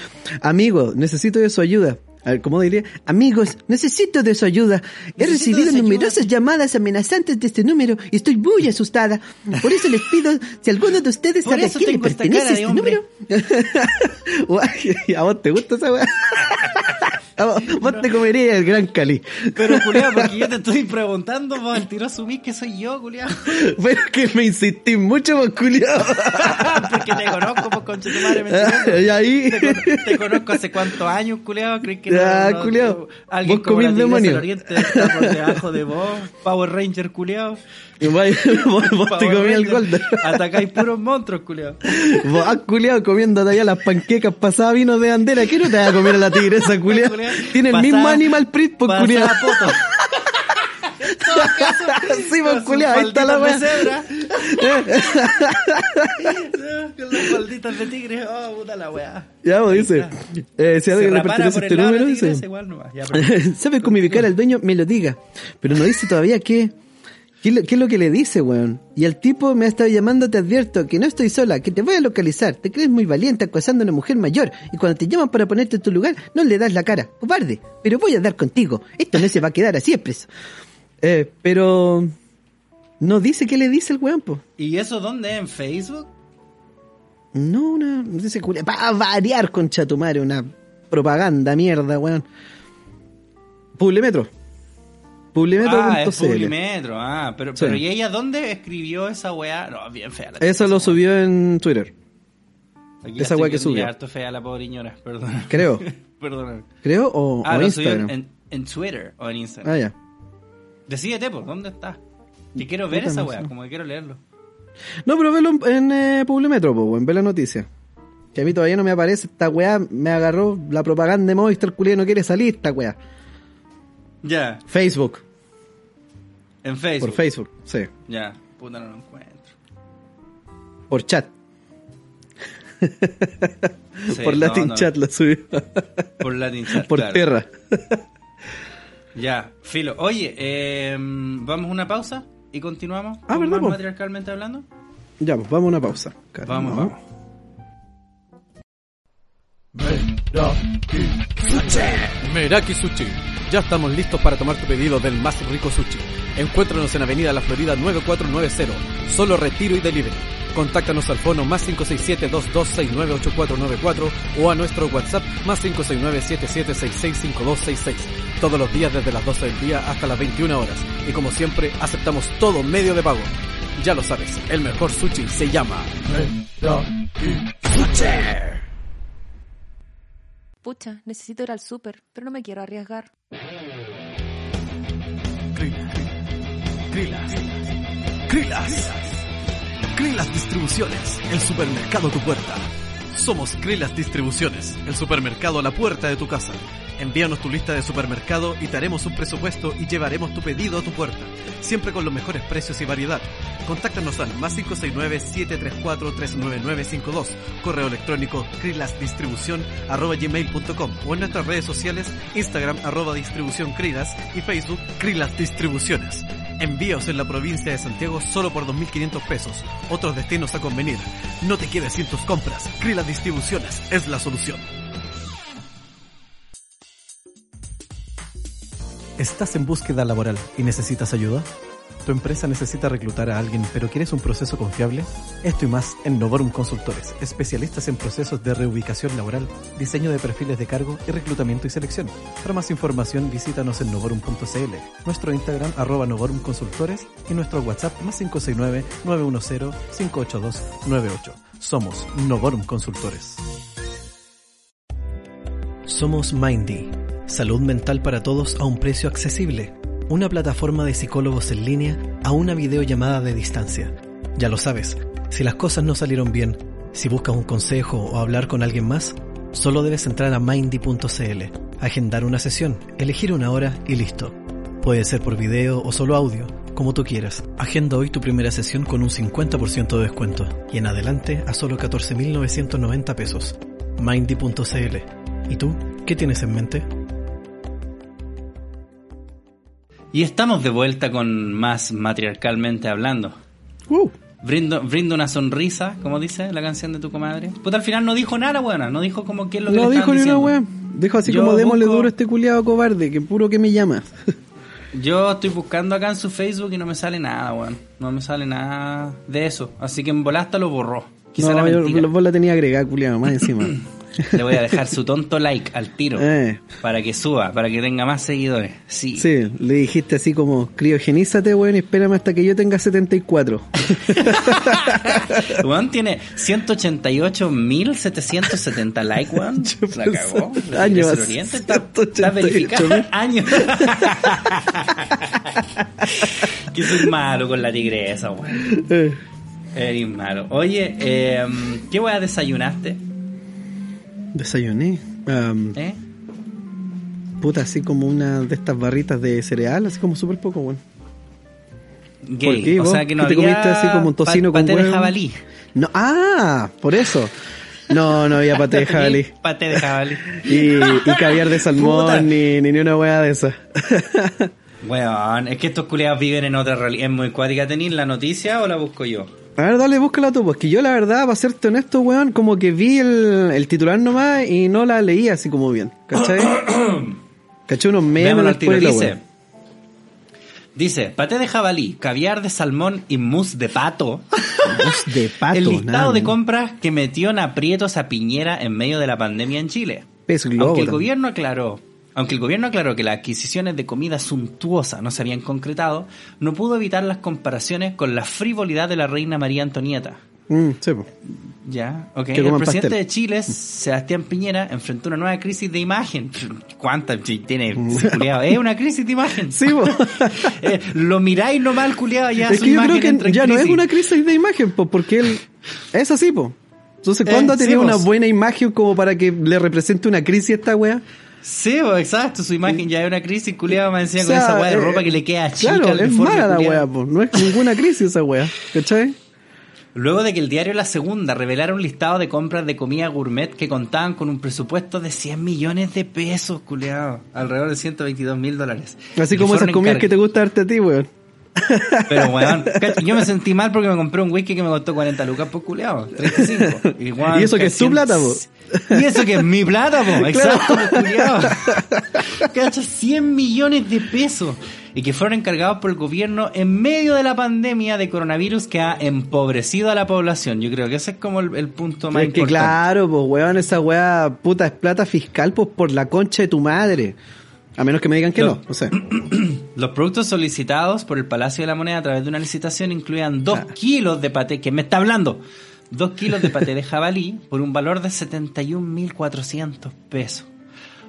Amigo, necesito de su ayuda. A ver, ¿cómo diría? Amigos, necesito de su ayuda. He Necesito recibido numerosas amenazas amenazantes de este número y estoy muy asustada. Por eso les pido, si alguno de ustedes Por sabe a quién le pertenece este hombre. número. [laughs] ¿A vos te gusta esa weá? [laughs] [laughs] Vos, te comerías el gran Cali. Pero, culeado, [laughs] porque yo te estoy preguntando, vos al tiro asumís que soy yo, culeado. Pero que me insistí mucho, vos culiado. [laughs] Porque te conozco, pues, concha tu madre, mentiroso. Y ahí. Te, con- te conozco hace cuántos años, culeado. ¿Crees que Ya, culiao. alguien Vos comís demonio. del Oriente está por debajo de vos? Power Ranger, culeado. Y vos, [laughs] te comías el. Golden. Atacáis puros monstruos, culeado. [laughs] Vos has culiado comiendo allá las panquecas pasadas vino de bandera. ¿Qué no te vas a comer a la tigresa? [laughs] Culeado. Tiene el mismo animal print, pues poto. En todo caso, Sí, pues, con sus culiao, ahí está la cebra. Con las falditas de tigre. Oh, puta la weá. Ya, vos dice. Eh, si Se alguien le pertenece por este el número, dice. pero- ¿Sabe cómo ubicar al dueño? Me lo diga. Pero no dice todavía qué. ¿Qué es, lo, qué es lo que le dice, weón? Y el tipo me ha estado llamando, te advierto que no estoy sola, que te voy a localizar. Te crees muy valiente acosando a una mujer mayor. Y cuando te llaman para ponerte en tu lugar, no le das la cara. Cobarde. Pero voy a dar contigo. Esto no se va a quedar así expreso. Eh, pero... No dice qué le dice el weón, po. ¿Y eso dónde? ¿En Facebook? No, una... Dice, culia- va a variar, concha tu madre, una propaganda, mierda, weón. Publimetro. Publimetro.cl. Ah, es Publimetro. Ah, pero, Sí. pero ¿y ella dónde escribió esa weá? No, bien fea la Eso lo subió en Twitter. Aquí esa weá que subió. harto fea la pobre ñora, perdón. [laughs] Creo. [laughs] Perdón. Creo, o, Ah, o lo subió Instagram. en, en Twitter o en Instagram. Ah, ya. Decídete, pues, ¿dónde está? Que quiero ver esa weá, como que quiero leerlo. No, pero velo en, eh, Publimetro, po, en ve la noticia. Que a mí todavía no me aparece esta weá, me agarró la propaganda de Movistar culiao no quiere salir esta weá. Ya, Facebook, en Facebook. por Facebook, sí. Ya, puta, no lo encuentro. Por chat, [laughs] Sí, por Latin no, Chat la subió. Por Latin Chat. por claro. Terra. Ya, filo. Oye, eh, vamos a una pausa y continuamos. Ah, con ¿verdad, más po? matriarcalmente hablando. Ya, pues vamos a una pausa. Vamos, vamos. Meraki Sushi. Ya estamos listos para tomar tu pedido del más rico sushi. Encuéntranos en Avenida La Florida 9490. Solo retiro y delivery. Contáctanos al fono más 567-2269-8494 o a nuestro WhatsApp más 569-7766-5266. Todos los días desde las 12 del día hasta las 21 horas. Y como siempre, aceptamos todo medio de pago. Ya lo sabes, el mejor sushi se llama Pucha, necesito ir al súper, pero no me quiero arriesgar. Krilas. Krilas. Krilas Distribuciones. El supermercado a tu puerta. Somos Krilas Distribuciones, el supermercado a la puerta de tu casa. Envíanos tu lista de supermercado y te haremos un presupuesto y llevaremos tu pedido a tu puerta, siempre con los mejores precios y variedad. Contáctanos al más 569-734-39952, correo electrónico gmail.com o en nuestras redes sociales Instagram arroba distribución y Facebook Krilas Distribuciones. Envíos en la provincia de Santiago solo por 2.500 pesos. Otros destinos a convenir. No te quedes sin tus compras. Krilas Distribuciones es la solución. ¿Estás en búsqueda laboral y necesitas ayuda? ¿Tu empresa necesita reclutar a alguien pero quieres un proceso confiable? Esto y más en Novorum Consultores, especialistas en procesos de reubicación laboral, diseño de perfiles de cargo y reclutamiento y selección. Para más información visítanos en novorum.cl, nuestro Instagram arroba Novorum Consultores y nuestro WhatsApp más 569-910-58298. Somos Novorum Consultores. Somos Mindy, salud mental para todos a un precio accesible. Una plataforma de psicólogos en línea a una videollamada de distancia. Ya lo sabes, si las cosas no salieron bien, si buscas un consejo o hablar con alguien más, solo debes entrar a mindy.cl, agendar una sesión, elegir una hora y listo. Puede ser por video o solo audio, como tú quieras. Agenda hoy tu primera sesión con un 50% de descuento y en adelante a solo 14.990 pesos. Mindy.cl. ¿Y tú? ¿Qué tienes en mente? Y estamos de vuelta con más matriarcalmente hablando. Uh, Brindo, brindo una sonrisa, como dice la canción de tu comadre. Puta, al final no dijo nada, buena. No dijo como qué es lo que no le dijo ni una wea. Dijo así Yo como démosle busco- duro a este culiado cobarde, que puro que me llama. [laughs] Yo estoy buscando acá en su Facebook y no me sale nada, weón. No me sale nada de eso. Así que en volasta lo borró. Quizá no, yo mentira. vos la tenía agregada, culiado, más encima. [clears throat] Le voy a dejar su tonto like al tiro. [laughs] Eh. Para que suba, para que tenga más seguidores. Sí. Sí, le dijiste así como, criogenízate, weón, y espérame hasta que yo tenga 74. [laughs] Weón tiene 188.770 likes, weón. [laughs] La cagó. Años. Está, está 188.000. verificado. Años. que soy malo con la tigresa, weón. Eh, Eres malo. Oye, eh, ¿qué weá desayunaste? Desayuné. ¿Eh? puta, así como una de estas barritas de cereal, así como súper poco, weón. Gay. ¿Por qué, o sea que no ¿Qué te había comiste así como un tocino pa- con paté de huevo? jabalí. No, ah, por eso. No, no había paté de [laughs] jabalí. Paté de jabalí. [laughs] Y, y caviar de salmón, ni, ni, ni una weá de esa. [laughs] Weón, es que estos culiados viven en otra realidad. Es muy cuática. ¿Tenéis la noticia o la busco yo? A ver, dale, búscala tú, pues que yo la verdad, para serte honesto, weón, como que vi el, el titular nomás y no la leí así como bien, ¿cachai? [coughs] ¿Cachai? Unos memes Dice, dice, paté de jabalí, caviar de salmón y mousse de pato. Voz de [laughs] pato, el listado nada, de compras que metió en aprietos a Piñera en medio de la pandemia en Chile. Pez globo Aunque el también. gobierno aclaró, aunque el gobierno aclaró que las adquisiciones de comida suntuosa no se habían concretado, no pudo evitar las comparaciones con la frivolidad de la reina María Antonieta. Mm, sí, po. Ya, ok. Que El presidente pastel. de Chile, Sebastián Piñera, enfrentó una nueva crisis de imagen. [laughs] ¿Cuánta tiene culiado? Es una crisis de imagen. Sí. [laughs] Eh, lo miráis nomás, culiado, ya es su que yo creo que ya no es una crisis de imagen, po, porque él es así, po. Entonces, Eh, ¿cuándo ha sí, tenido una buena imagen como para que le represente una crisis a esta weá? Sí, exacto, su imagen ya es una crisis, culiado, me decía O con esa weá de eh, ropa que le queda chica Claro, al es mala la weá. No es ninguna crisis esa weá, ¿cachai? Luego de que el diario La Segunda revelara un listado de compras de comida gourmet que contaban con un presupuesto de 100 millones de pesos, culiado, alrededor de 122 mil dólares. Así como esas comidas que te gusta darte a ti, weón. Pero, weón, yo me sentí mal porque me compré un whisky que me costó 40 lucas por culeado. 35. Y, weón, Y eso que es tu plata, po. [laughs] Y eso que es mi plata, po. [laughs] Exacto, po, culiao. Cacha, 100 millones de pesos. Y que fueron encargados por el gobierno en medio de la pandemia de coronavirus que ha empobrecido a la población. Yo creo que ese es como el, el punto más Es que claro, pues weón, esa weá puta es plata fiscal pues por la concha de tu madre. A menos que me digan que No. no, sea. [clears throat] Los productos solicitados por el Palacio de la Moneda a través de una licitación incluían dos Ah. kilos de paté, que me está hablando, dos kilos de paté de jabalí por un valor de 71.400 pesos.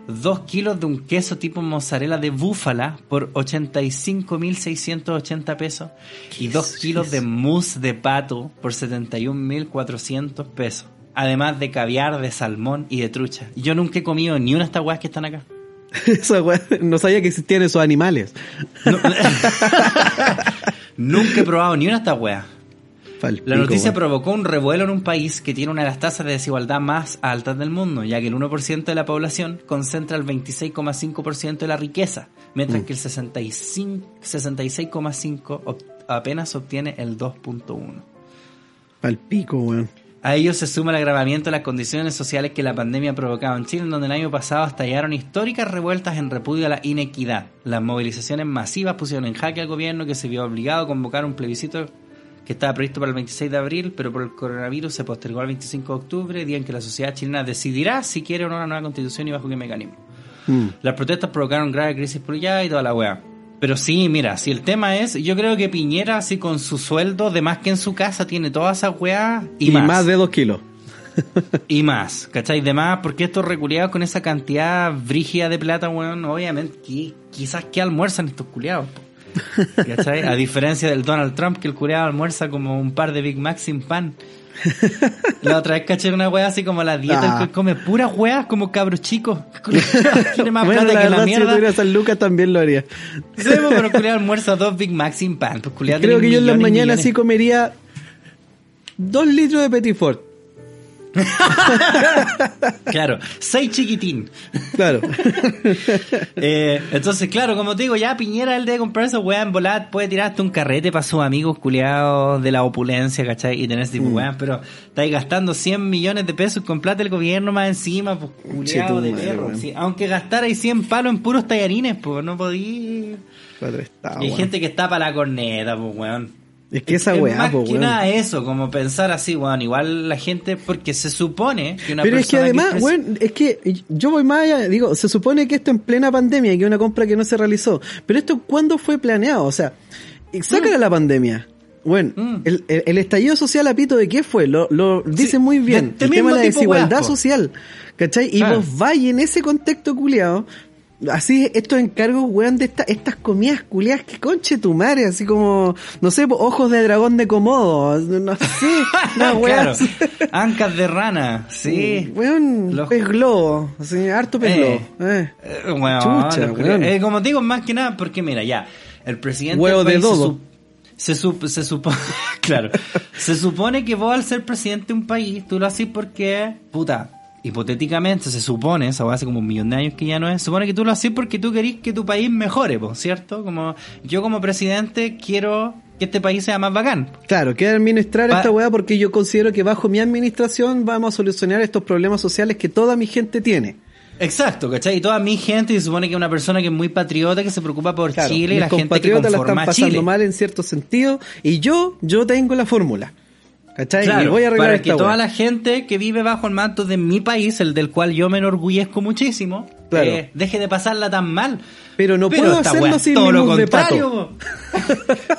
Dos kilos de un queso tipo mozzarella de búfala por 85.680 pesos. Y dos kilos de mousse de pato por 71.400 pesos. Además de caviar, de salmón y de trucha. Yo nunca he comido ni una de estas que están acá. [laughs] Esa no sabía que existían esos animales. No- [laughs] nunca he probado ni una de estas weas. La noticia provocó un revuelo en un país que tiene una de las tasas de desigualdad más altas del mundo, ya que el 1% de la población concentra el 26,5% de la riqueza, mientras que el 65 66,5% ob- apenas obtiene el 2,1%. Pal pico, weón. A ello se suma el agravamiento de las condiciones sociales que la pandemia ha provocado en Chile, en donde el año pasado estallaron históricas revueltas en repudio a la inequidad. Las movilizaciones masivas pusieron en jaque al gobierno que se vio obligado a convocar un plebiscito que estaba previsto para el 26 de abril, pero por el coronavirus se postergó al 25 de octubre, día en que la sociedad chilena decidirá si quiere o no una nueva constitución y bajo qué mecanismo. Mm. Las protestas provocaron grave crisis por allá y toda la weá. Pero sí, mira, si el tema es, yo creo que Piñera, así con su sueldo, de más que en su casa, tiene todas esas weas y, Y, más. de dos kilos. y más, ¿cachai? De más, porque estos reculeados con esa cantidad brígida de plata, weón, obviamente, qui- quizás que almuerzan estos culiados, po. ¿cachai? A diferencia del Donald Trump, que el culiado almuerza como un par de Big Macs sin pan. [laughs] La otra vez caché una wea así como la dieta, Ah. el que come puras weas como cabros chicos. [laughs] [laughs] Tiene más bueno, plata la que la verdad, si mierda. tuviera San Lucas también lo haría. Sí, po, pero culiado almuerza dos Big Macs sin pan. Pues Creo que yo en las mañanas sí comería dos litros de Petit Fort. [laughs] Claro, seis chiquitín. Claro. [laughs] Eh, entonces, claro, como te digo, ya Piñera él debe comprar esa weá en volar, puede tirar hasta un carrete para sus amigos culiados de la opulencia, ¿cachai? Y tener ese tipo Mm. de weá, pero estáis gastando 100 millones de pesos con plata del gobierno más encima, pues culiado de perro. sí. aunque gastarais 100 palos en puros tallarines, pues no podí. Y hay gente que está para la corneta, pues weón. Es que esa Es weá, más po, que weón. nada eso, como pensar así, weón, igual la gente, porque se supone que una Pero es que además, weón, es que yo voy más allá, digo, se supone que esto en plena pandemia, que es una compra que no se realizó. Pero esto, ¿cuándo fue planeado? O sea, sácala la pandemia. Bueno, Mm. el, el- el estallido social a pito de qué fue, lo, lo dice muy bien. este el tema de la desigualdad social. ¿Cachai? Y Claro. vos vais en ese contexto culiado. Así, estos encargos, weón, de esta- estas comidas culiadas que conche tu madre, así como, no sé, ojos de dragón de Komodo, no sé, [laughs] una weá claro, ancas de rana, sí. Weón, Los- pez globo, así, harto pez Eh. globo. Eh. Eh, weón, Chucha, weón. eh, como te digo, más que nada, porque mira, ya, el presidente Huevo de dodo. Se, sup- se supone, [laughs] claro, se supone que vos al ser presidente de un país, tú lo haces porque, puta, hipotéticamente se supone, eso hace como un millón de años que ya no es, supone que tú lo haces porque tú querís que tu país mejore, ¿cierto? Como yo como presidente quiero que este país sea más bacán. Claro, quiero administrar Pa- esta weá porque yo considero que bajo mi administración vamos a solucionar estos problemas sociales que toda mi gente tiene. Exacto, ¿cachai? Y toda mi gente se supone que es una persona que es muy patriota, que se preocupa por Claro, Chile y la gente que compatriotas la conforma están pasando Chile. mal en cierto sentido y yo, yo tengo la fórmula. ¿Cachai? Claro, y voy a arreglar para esta que toda la gente que vive bajo el manto de mi país, el del cual yo me enorgullezco muchísimo, Claro. eh, deje de pasarla tan mal. Pero no puedo hacerlo es sin todo lo contrario, po.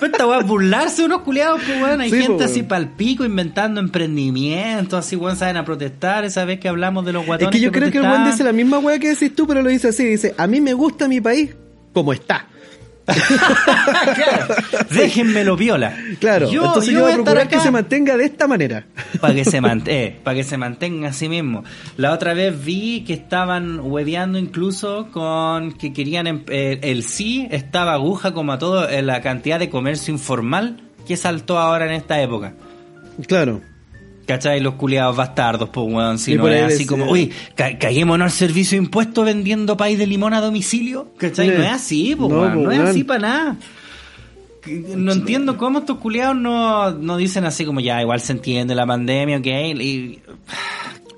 [laughs] Esta weá es burlarse unos culiados, pues weón. Hay Sí, po, gente weón. así palpico inventando emprendimientos, así weón saben a protestar, esa vez que hablamos de los Es guatones que yo creo que el buen protestaban. dice la misma weá que decís tú, pero lo dice así, dice, a mí me gusta mi país como está. [laughs] claro, déjenmelo viola. Claro, entonces yo, voy a procurar que se mantenga de esta manera. para que se [laughs] mantenga, para que se mantenga a sí mismo. La otra vez vi que estaban hueveando incluso con que querían em- eh, el sí estaba aguja como a todo en la cantidad de comercio informal que saltó ahora en esta época. Claro. ¿Cachai? Los culiados bastardos, pues weón. Si Y no es así como, uy, ca caguémonos al servicio de impuestos vendiendo país de limón a domicilio. ¿Cachai? No es así, pues No, weón. po, No es así para nada. No entiendo cómo estos culiados no, no dicen así como ya, igual se entiende la pandemia, ok. Y,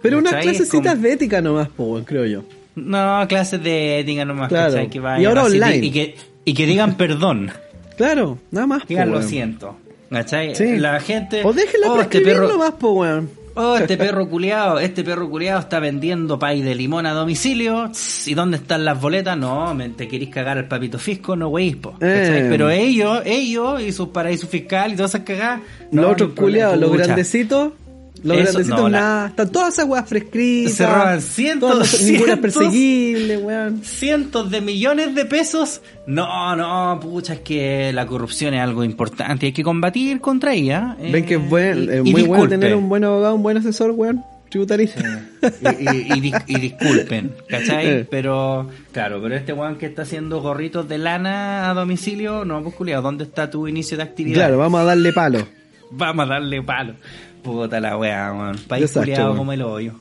Pero unas clasecitas como- de ética nomás, weón, creo yo. No, clases de ética nomás, Claro. ¿cachai? Que Y ahora online. Y que, y que digan perdón. Claro, nada más. po, Digan lo siento. ¿Cachai? Sí. La gente. O déjenla oh, este perro, nomás, po, weón. Oh, este perro culiado, este perro culiado está vendiendo pay de limón a domicilio. ¿Y dónde están las boletas? No, me, te querís cagar al papito fisco, no weís, po. Eh. Pero ellos, ellos y sus paraísos fiscales y todas esas cagadas. no, los otros culiados, los grandecitos, los Eso, grandecitos no, la- nada. Están todas esas weas prescritas. Se roban cientos, no- Ninguna es cientos. perseguible, weón. Cientos de millones de pesos. No, no, pucha, es que la corrupción es algo importante hay que combatir contra ella. eh, Ven que es buen, es muy bueno tener un buen abogado, un buen asesor, weón. tributarista. Y, y- y dis- y disculpen, ¿cachai? [laughs] Eh. Pero, claro, pero este weón que está haciendo gorritos de lana a domicilio, no, pues culiao, ¿dónde está tu inicio de actividad? Claro, vamos a darle palo. Vamos a darle palo. Puta la weá, weón. País culiado como el hoyo.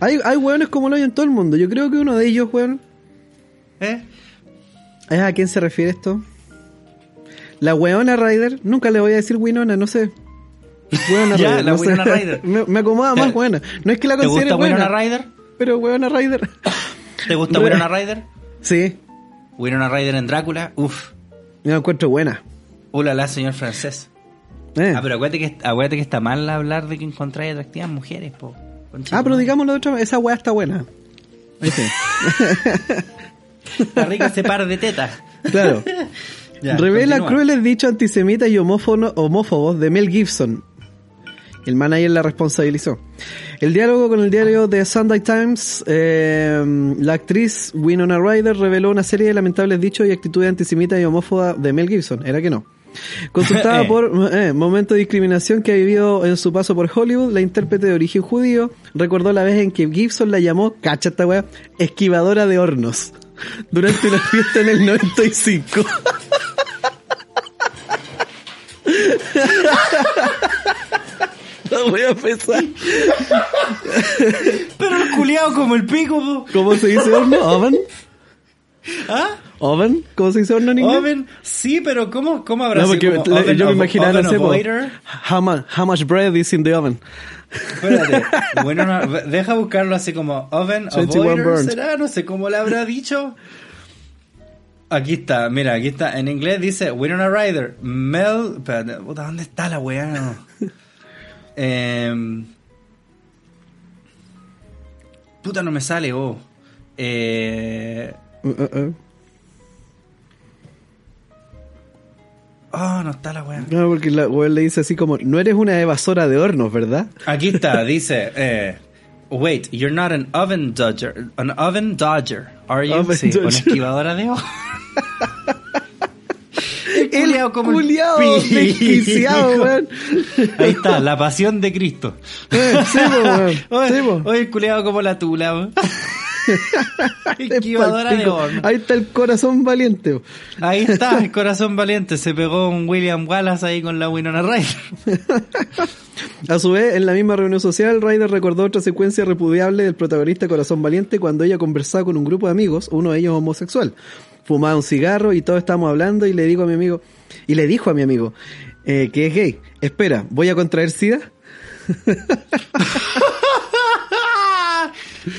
Hay, hay hueones como lo hay en todo el mundo. Yo creo que uno de ellos, weón, ¿Eh? ¿es a quién se refiere esto? La weona Rider, nunca le voy a decir Winona, no sé. Weona [laughs] Ya, Rider, la no sé. Winona Ryder. [laughs] me, me acomoda más ¿Te- buena. No es que la ¿Te considere gusta buena, Winona Ryder? pero weona Rider. [laughs] ¿Te gusta Re- Winona Ryder? sí, Winona Ryder en Drácula, uff. la encuentro buena. Ulala, señor francés. Eh. Ah, pero acuérdate que, acuérdate que está mal hablar de que encontráis atractivas mujeres, po. Ah, pero digámoslo de otra vez, esa weá está buena. [laughs] Está rico ese par de tetas. Claro. [laughs] Ya, Revela continúa. crueles dichos antisemitas y homófono- homófobos de Mel Gibson. El manager la responsabilizó. El diálogo con el diario The Sunday Times, eh, la actriz Winona Ryder reveló una serie de lamentables dichos y actitudes antisemitas y homófobas de Mel Gibson. Era que no. [laughs] Consultada Eh. por eh, momento de discriminación que ha vivido en su paso por Hollywood, la intérprete de origen judío recordó la vez en que Gibson la llamó, cacha esta wea, esquivadora de hornos, [laughs] durante una fiesta en el 95. [laughs] La voy a pesar. Pero el culiado como el pico. ¿Cómo se dice horno? ¿Oven? ¿Ah? ¿Oven? ¿Cómo se dice horno en inglés? Oven, sí, pero ¿cómo, cómo habrá No, sido como le- yo me imaginaba, no sé, how, mu- how much bread is in the oven? Espérate, bueno, no, deja buscarlo así como oven 21 avoider. ¿será? No sé cómo le habrá dicho. Aquí está, mira, aquí está. En inglés dice Winona Ryder, Mel... Espérate, puta, ¿dónde está la weá? [laughs] Em, puta, no me sale, oh. Eh... Uh, uh, uh. Oh, no está la weá. No, porque la weá le dice así como, no eres una evasora de hornos, ¿verdad? Aquí está, dice, eh, wait, you're not an oven dodger, an oven dodger, are you? Oven sí, una dodger. esquivadora de ojo. [laughs] El como el culiao desquiciado, weón. Ahí está, la pasión de Cristo. Eh, sí, weón. [laughs] Oye, Sí, po. oye, el culiao como la tula. weón. [laughs] Esquivadora de. Ahí está el corazón valiente. Ahí está, [laughs] el corazón valiente. Se pegó un William Wallace ahí con la Winona Ryder. [laughs] A su vez, en la misma reunión social, Ryder recordó otra secuencia repudiable del protagonista Corazón Valiente cuando ella conversaba con un grupo de amigos, uno de ellos homosexual. Fumaba un cigarro y todos estábamos hablando y le digo a mi amigo, y le dijo a mi amigo, eh, que es gay. Espera, ¿voy a contraer SIDA?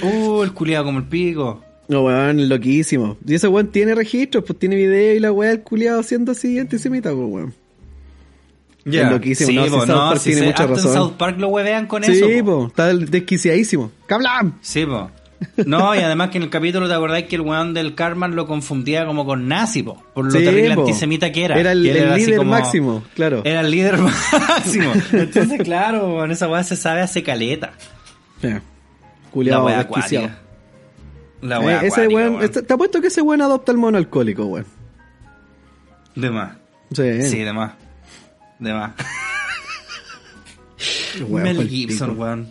Uh, el culiao como el pico. No, weón, loquísimo. Y ese weón tiene registros, pues tiene video y la weá del culiado haciendo así antisemita, pues weón. Ya. Es loquísimo, Sí, no, si po, South no, Park si tiene se- mucha en. South Park lo huevean con eso. Sí, po. po, está desquiciadísimo. ¡Cablam! Sí, po. No, y además que en el capítulo te acordáis que el weón del Carman lo confundía como con nazi, po, por lo Sí, terrible po. antisemita que era. Era el- líder como- máximo, claro. Era el líder [laughs] máximo. Entonces, claro, con esa weá se sabe hace caleta. Ya. La desquiciado. La Eh, weá ese weón, weón. este- te apuesto que ese weón adopta el mono alcohólico, weón. De más. Sí, Sí, de más. De más. [laughs] Weón, Mel Gibson, weón.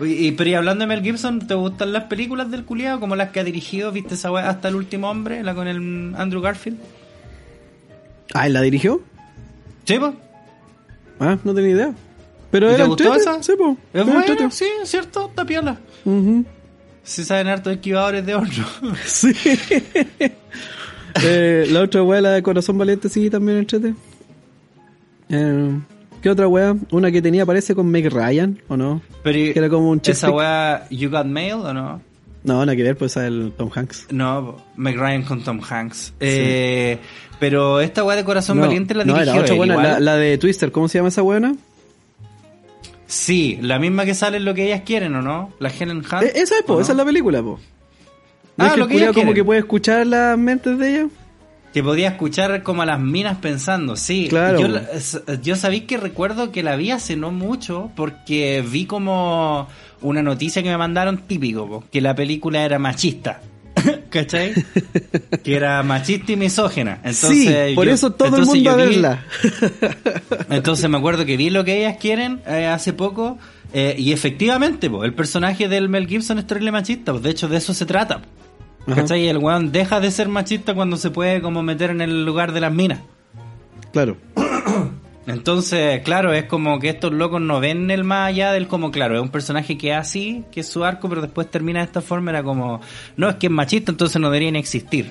Y, pero y hablando de Mel Gibson, ¿te gustan las películas del culiado? Como las que ha dirigido, ¿viste esa weá hasta el último hombre? La con el Andrew Garfield. Ah, ¿él la dirigió? ¿Sí, po? Ah, no tenía idea. Pero ¿Y era ¿Te gustó esa? Sí, po. Es entrete. sí, cierto, está piola. Ujú. Se saben harto esquivadores de horno. [laughs] Sí. eh, la otra weá, la de Corazón Valiente, sí, también entrete. Eh, ¿Qué otra weá? Una que tenía, parece con Meg Ryan, ¿o no? Pero Que era como un ¿Esa weá, You Got Mail o no? No, nada que ver, pues esa es el Tom Hanks. No, Meg Ryan con Tom Hanks. Eh, pero esta weá de Corazón no, Valiente la no, dirigió era otra buena, la, la de Twister, ¿cómo se llama esa buena? Sí, la misma que sale en lo que ellas quieren, ¿o no? La Helen Hunt. Eh, esa es, po, esa es la película, po. ¿No Ah, es que lo que ellas como que puede escuchar las mentes de ella? Que podía escuchar como a las minas pensando, sí. Claro. Yo, yo sabí que recuerdo que la vi hace no mucho porque vi como una noticia que me mandaron típico, po, que la película era machista. [laughs] ¿Cachai? que era machista y misógena. Entonces, sí, por yo- eso todo el mundo a vi- verla. Entonces me acuerdo que vi lo que ellas quieren eh, hace poco Eh, y efectivamente, po, el personaje del Mel Gibson es terrible machista. de hecho, de eso se trata. ¿Cachai? Y el weón deja de ser machista cuando se puede como meter en el lugar de las minas. Claro. Entonces, claro, es como que estos locos no ven el más allá del como, claro, es un personaje que es así, que es su arco, pero después termina de esta forma, era como, no, es que es machista, entonces no deberían existir.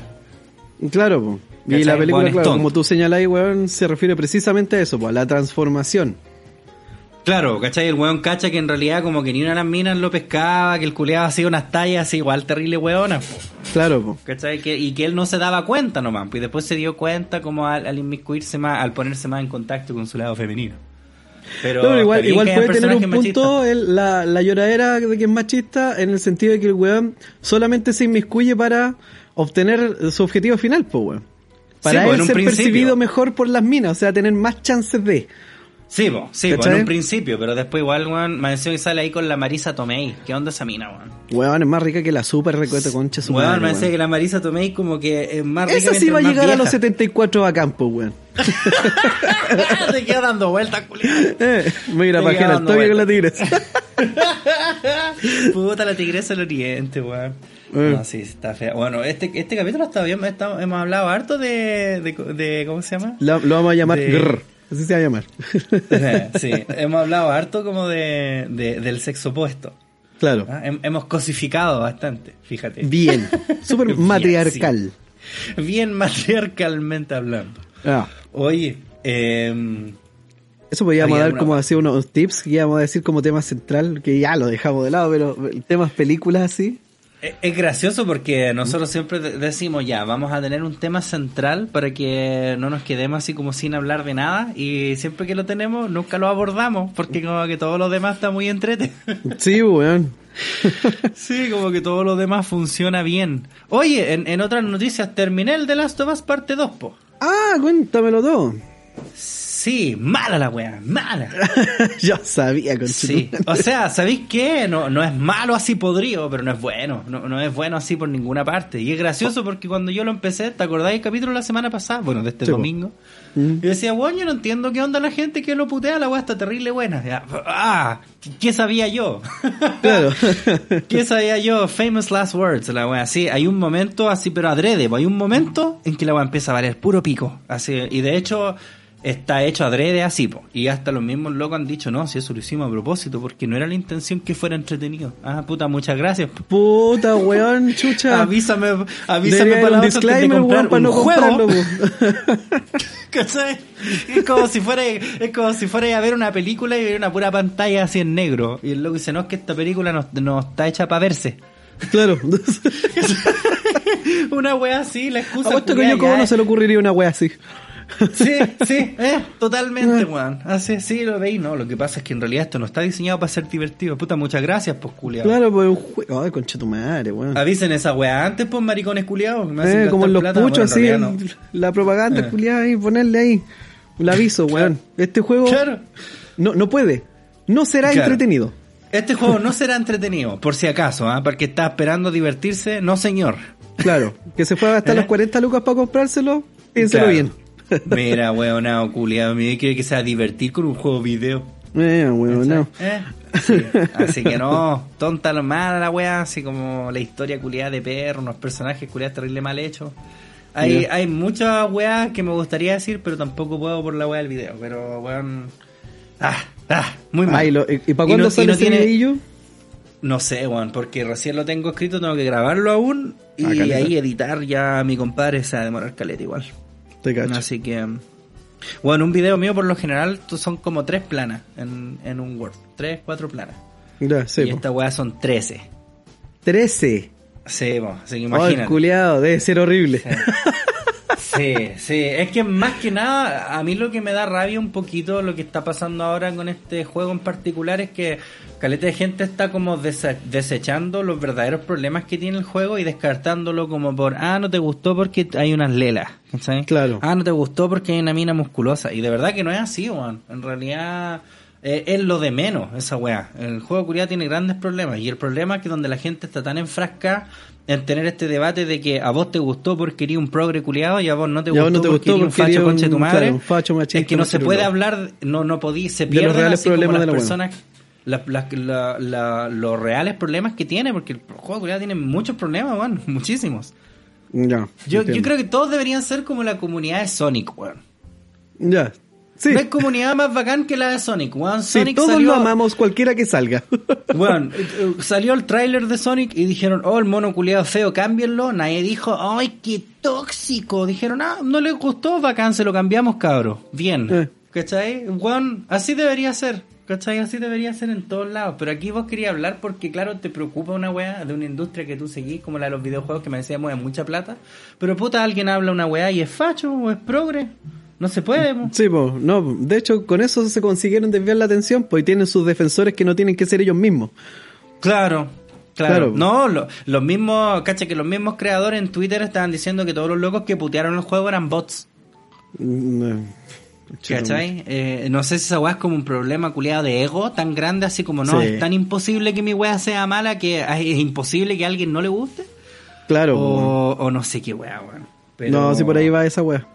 Claro, po. y la película, claro, como tú señalás, weón, se refiere precisamente a eso, po, a la transformación. Claro, ¿cachai? El weón cacha que en realidad como que ni una de las minas lo pescaba, que el culeado hacía unas tallas así, igual terrible weona, po, Claro, po. ¿cachai? Que, y que él no se daba cuenta nomás, pues y después se dio cuenta como al, al inmiscuirse más, al ponerse más en contacto con su lado femenino. Pero, No, pero igual, igual puede tener un punto el- la, la lloradera de que es machista en el sentido de que el weón solamente se inmiscuye para obtener su objetivo final, pues weón. Para Sí, él ser principio. percibido mejor por las minas, o sea, tener más chances de. Sí, po, sí, en un principio, pero después igual, weón, me que sale ahí con la Marisa Tomei. ¿Qué onda esa mina, weón? Weón, es más rica que la super recueta concha su Weón, me decía que la Marisa Tomei como que es más rica Esa sí va a llegar a los vieja. 74 a campo, weón. [laughs] Te queda dando vueltas, culiado. [laughs] Eh, al dando toque con la tigresa. [laughs] Puta la tigresa del oriente, weón. Eh. No, sí, está fea. Bueno, este, este capítulo está bien, está- hemos hablado harto de, de, de- ¿cómo se llama? Lo, lo vamos a llamar De- grr. Así se va a llamar. [laughs] sí, hemos hablado harto como de, de- del sexo opuesto. claro. ¿ah? Hem- Hemos cosificado bastante, fíjate. Bien. [laughs] Súper matriarcal. Bien matriarcalmente hablando. Ah. Oye, eh, Eso podríamos dar como así unos tips que íbamos a decir como tema central, que ya lo dejamos de lado, pero temas películas así. Es es gracioso porque nosotros siempre de- decimos ya, vamos a tener un tema central para que no nos quedemos así como sin hablar de nada y siempre que lo tenemos nunca lo abordamos porque como que todo lo demás está muy entrete. [laughs] Sí, weón. [laughs] sí, como que todo lo demás funciona bien. Oye, en, en otras noticias terminé el The Last of Us parte 2, po. Ah, cuéntamelo todo. Sí, mala la wea, mala. [laughs] Yo sabía, con Sí, o sea, ¿sabéis qué? No, no es malo así podrido, pero no es bueno. No, no es bueno así por ninguna parte. Y es gracioso porque cuando yo lo empecé, ¿te acordáis del capítulo la semana pasada? Bueno, de este Sí, domingo. Mm. Y decía, bueno, yo no entiendo qué onda la gente que lo putea, la weá está terrible buena. Ya, ah, ¿qué sabía yo? [laughs] Claro. ¿Qué sabía yo? Famous last words, la weá. Sí, hay un momento así, pero adrede. Hay un momento en que la weá empieza a valer puro pico. Así, y de hecho, está hecho adrede así, po. Y hasta los mismos locos han dicho, no, si eso lo hicimos a propósito, porque no era la intención que fuera entretenido. Ah, puta, muchas gracias. Puta, weón, chucha. [laughs] Avísame, avísame para un disclaimer, weón, para un no juego. [laughs] Es como si fuera, es como si fuera a ver una película y ver una pura pantalla así en negro. Y el loco dice, no, es que esta película no, no está hecha para verse. Claro. [laughs] una wea así, la excusa. Apuesto que yo como no se le ocurriría una wea así. Sí, [laughs] sí, eh, totalmente, weón. Así, sí, lo veis, no. Lo que pasa es que en realidad esto no está diseñado para ser divertido. Puta, muchas gracias, pues, culiao. Claro, pues un juego. Ay, concha tu madre, weón. Avisen esa wea antes, pues, maricones culiados. Eh, como en los plata. puchos, Bueno, así, en el- la propaganda, Eh. culiada ahí, ponerle ahí un aviso, weón. Este juego Claro. no, no puede. No será Claro. entretenido. Este juego no [laughs] será entretenido, por si acaso, ¿ah? Porque está esperando divertirse. No, señor. Claro, que se fue a gastar [laughs] ¿Eh? los 40 lucas para comprárselo, piénselo bien. [laughs] Mira, weonado, culiado. Me quiere que sea divertir con un juego video. Eh, weón, no. ¿Eh? Sí. Así que no, tonta lo mala la wea, así como la historia culiada de perro, unos personajes culiados terrible mal hechos. Hay, hay muchas weas que me gustaría decir, pero tampoco puedo por la wea del video. Pero weón. Ah, ah, muy mal. Ay, lo- ¿Y, y para cuándo no- sale no ese tiene- videillo? No sé, weón, porque recién lo tengo escrito, tengo que grabarlo aún. Y Ah, ahí editar ya a mi compadre se va a demorar caleta igual. Te cacho. Así que. Bueno, un video mío por lo general son como tres planas en, en un Word. Tres, cuatro planas. Ya, sí, y po. esta weá son trece. 13. Sí, po, así que imagínate. culiado, debe ser horrible. Sí, [laughs] sí, es que más que nada, a mí lo que me da rabia un poquito lo que está pasando ahora con este juego en particular es que caleta de gente está como dese- desechando los verdaderos problemas que tiene el juego y descartándolo como por, ah, no te gustó porque hay unas lelas, ¿cachai? Claro. Ah, no te gustó porque hay una mina musculosa. Y de verdad que no es así, weón. En realidad eh, es lo de menos esa weá. El juego culiado tiene grandes problemas y el problema es que donde la gente está tan enfrascada en tener este debate de que a vos te gustó porque eres un progre culiado y a vos no te gustó, vos no te porque eres un facho un- conche tu madre. claro, un facho machista es que no se puede machirulo. hablar, no no podí, se De los pierden reales así como problemas las de la personas la- la- la- la- los reales problemas que tiene, porque el juego culiao tiene muchos problemas, weón, [laughs] muchísimos. Ya. Yo, yo creo que todos deberían ser como la comunidad de Sonic, weón. Ya. Sí. No hay comunidad más bacán que la de Sonic, weón. Sí, Sonic todos salió, lo amamos, cualquiera que salga. [laughs] Weón, eh, eh, salió el tráiler de Sonic y dijeron, oh, el mono culiado feo, cámbienlo. Nadie dijo, ay, qué tóxico. Dijeron, ah, no les gustó, bacán, se lo cambiamos, cabro. Bien. Eh. ¿Cachai? Weón, así debería ser. ¿Cachai? Así debería ser en todos lados. Pero aquí vos querías hablar porque, claro, te preocupa una weá de una industria que tú seguís, como la de los videojuegos que me decías mueve mucha plata. Pero puta, alguien habla una weá y es facho o es progre. No se puede, po. Sí, pues, no, de hecho con eso se consiguieron desviar la atención, pues y tienen sus defensores que no tienen que ser ellos mismos. Claro, claro. Claro. No, lo- los mismos, cacha que los mismos creadores en Twitter estaban diciendo que todos los locos que putearon el juego eran bots. Mm, eh, ¿Cachai? Eh, no sé si esa weá es como un problema culiado de ego tan grande, así como no, Sí. es tan imposible que mi weá sea mala que es imposible que a alguien no le guste. Claro. O, o no sé qué weá, weón. Pero- No, si por ahí va esa wea.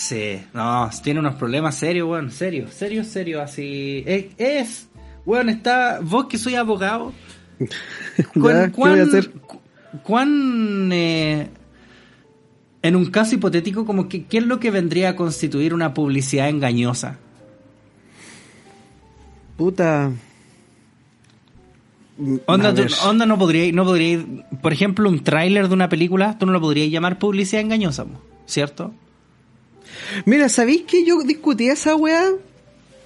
Sí, no, tiene unos problemas serios, weón, serios, serios, serios, así. Es, es weón, está, vos que soy abogado, [laughs] Ya, ¿qué voy a hacer? cu- ¿Cuán, eh, en un caso hipotético, como que, qué es lo que vendría a constituir una publicidad engañosa? Puta. Onda, tú- onda no podría, no podría, por ejemplo, un tráiler de una película, tú no lo podrías llamar publicidad engañosa, ¿cierto? Mira, ¿sabéis que yo discutí esa wea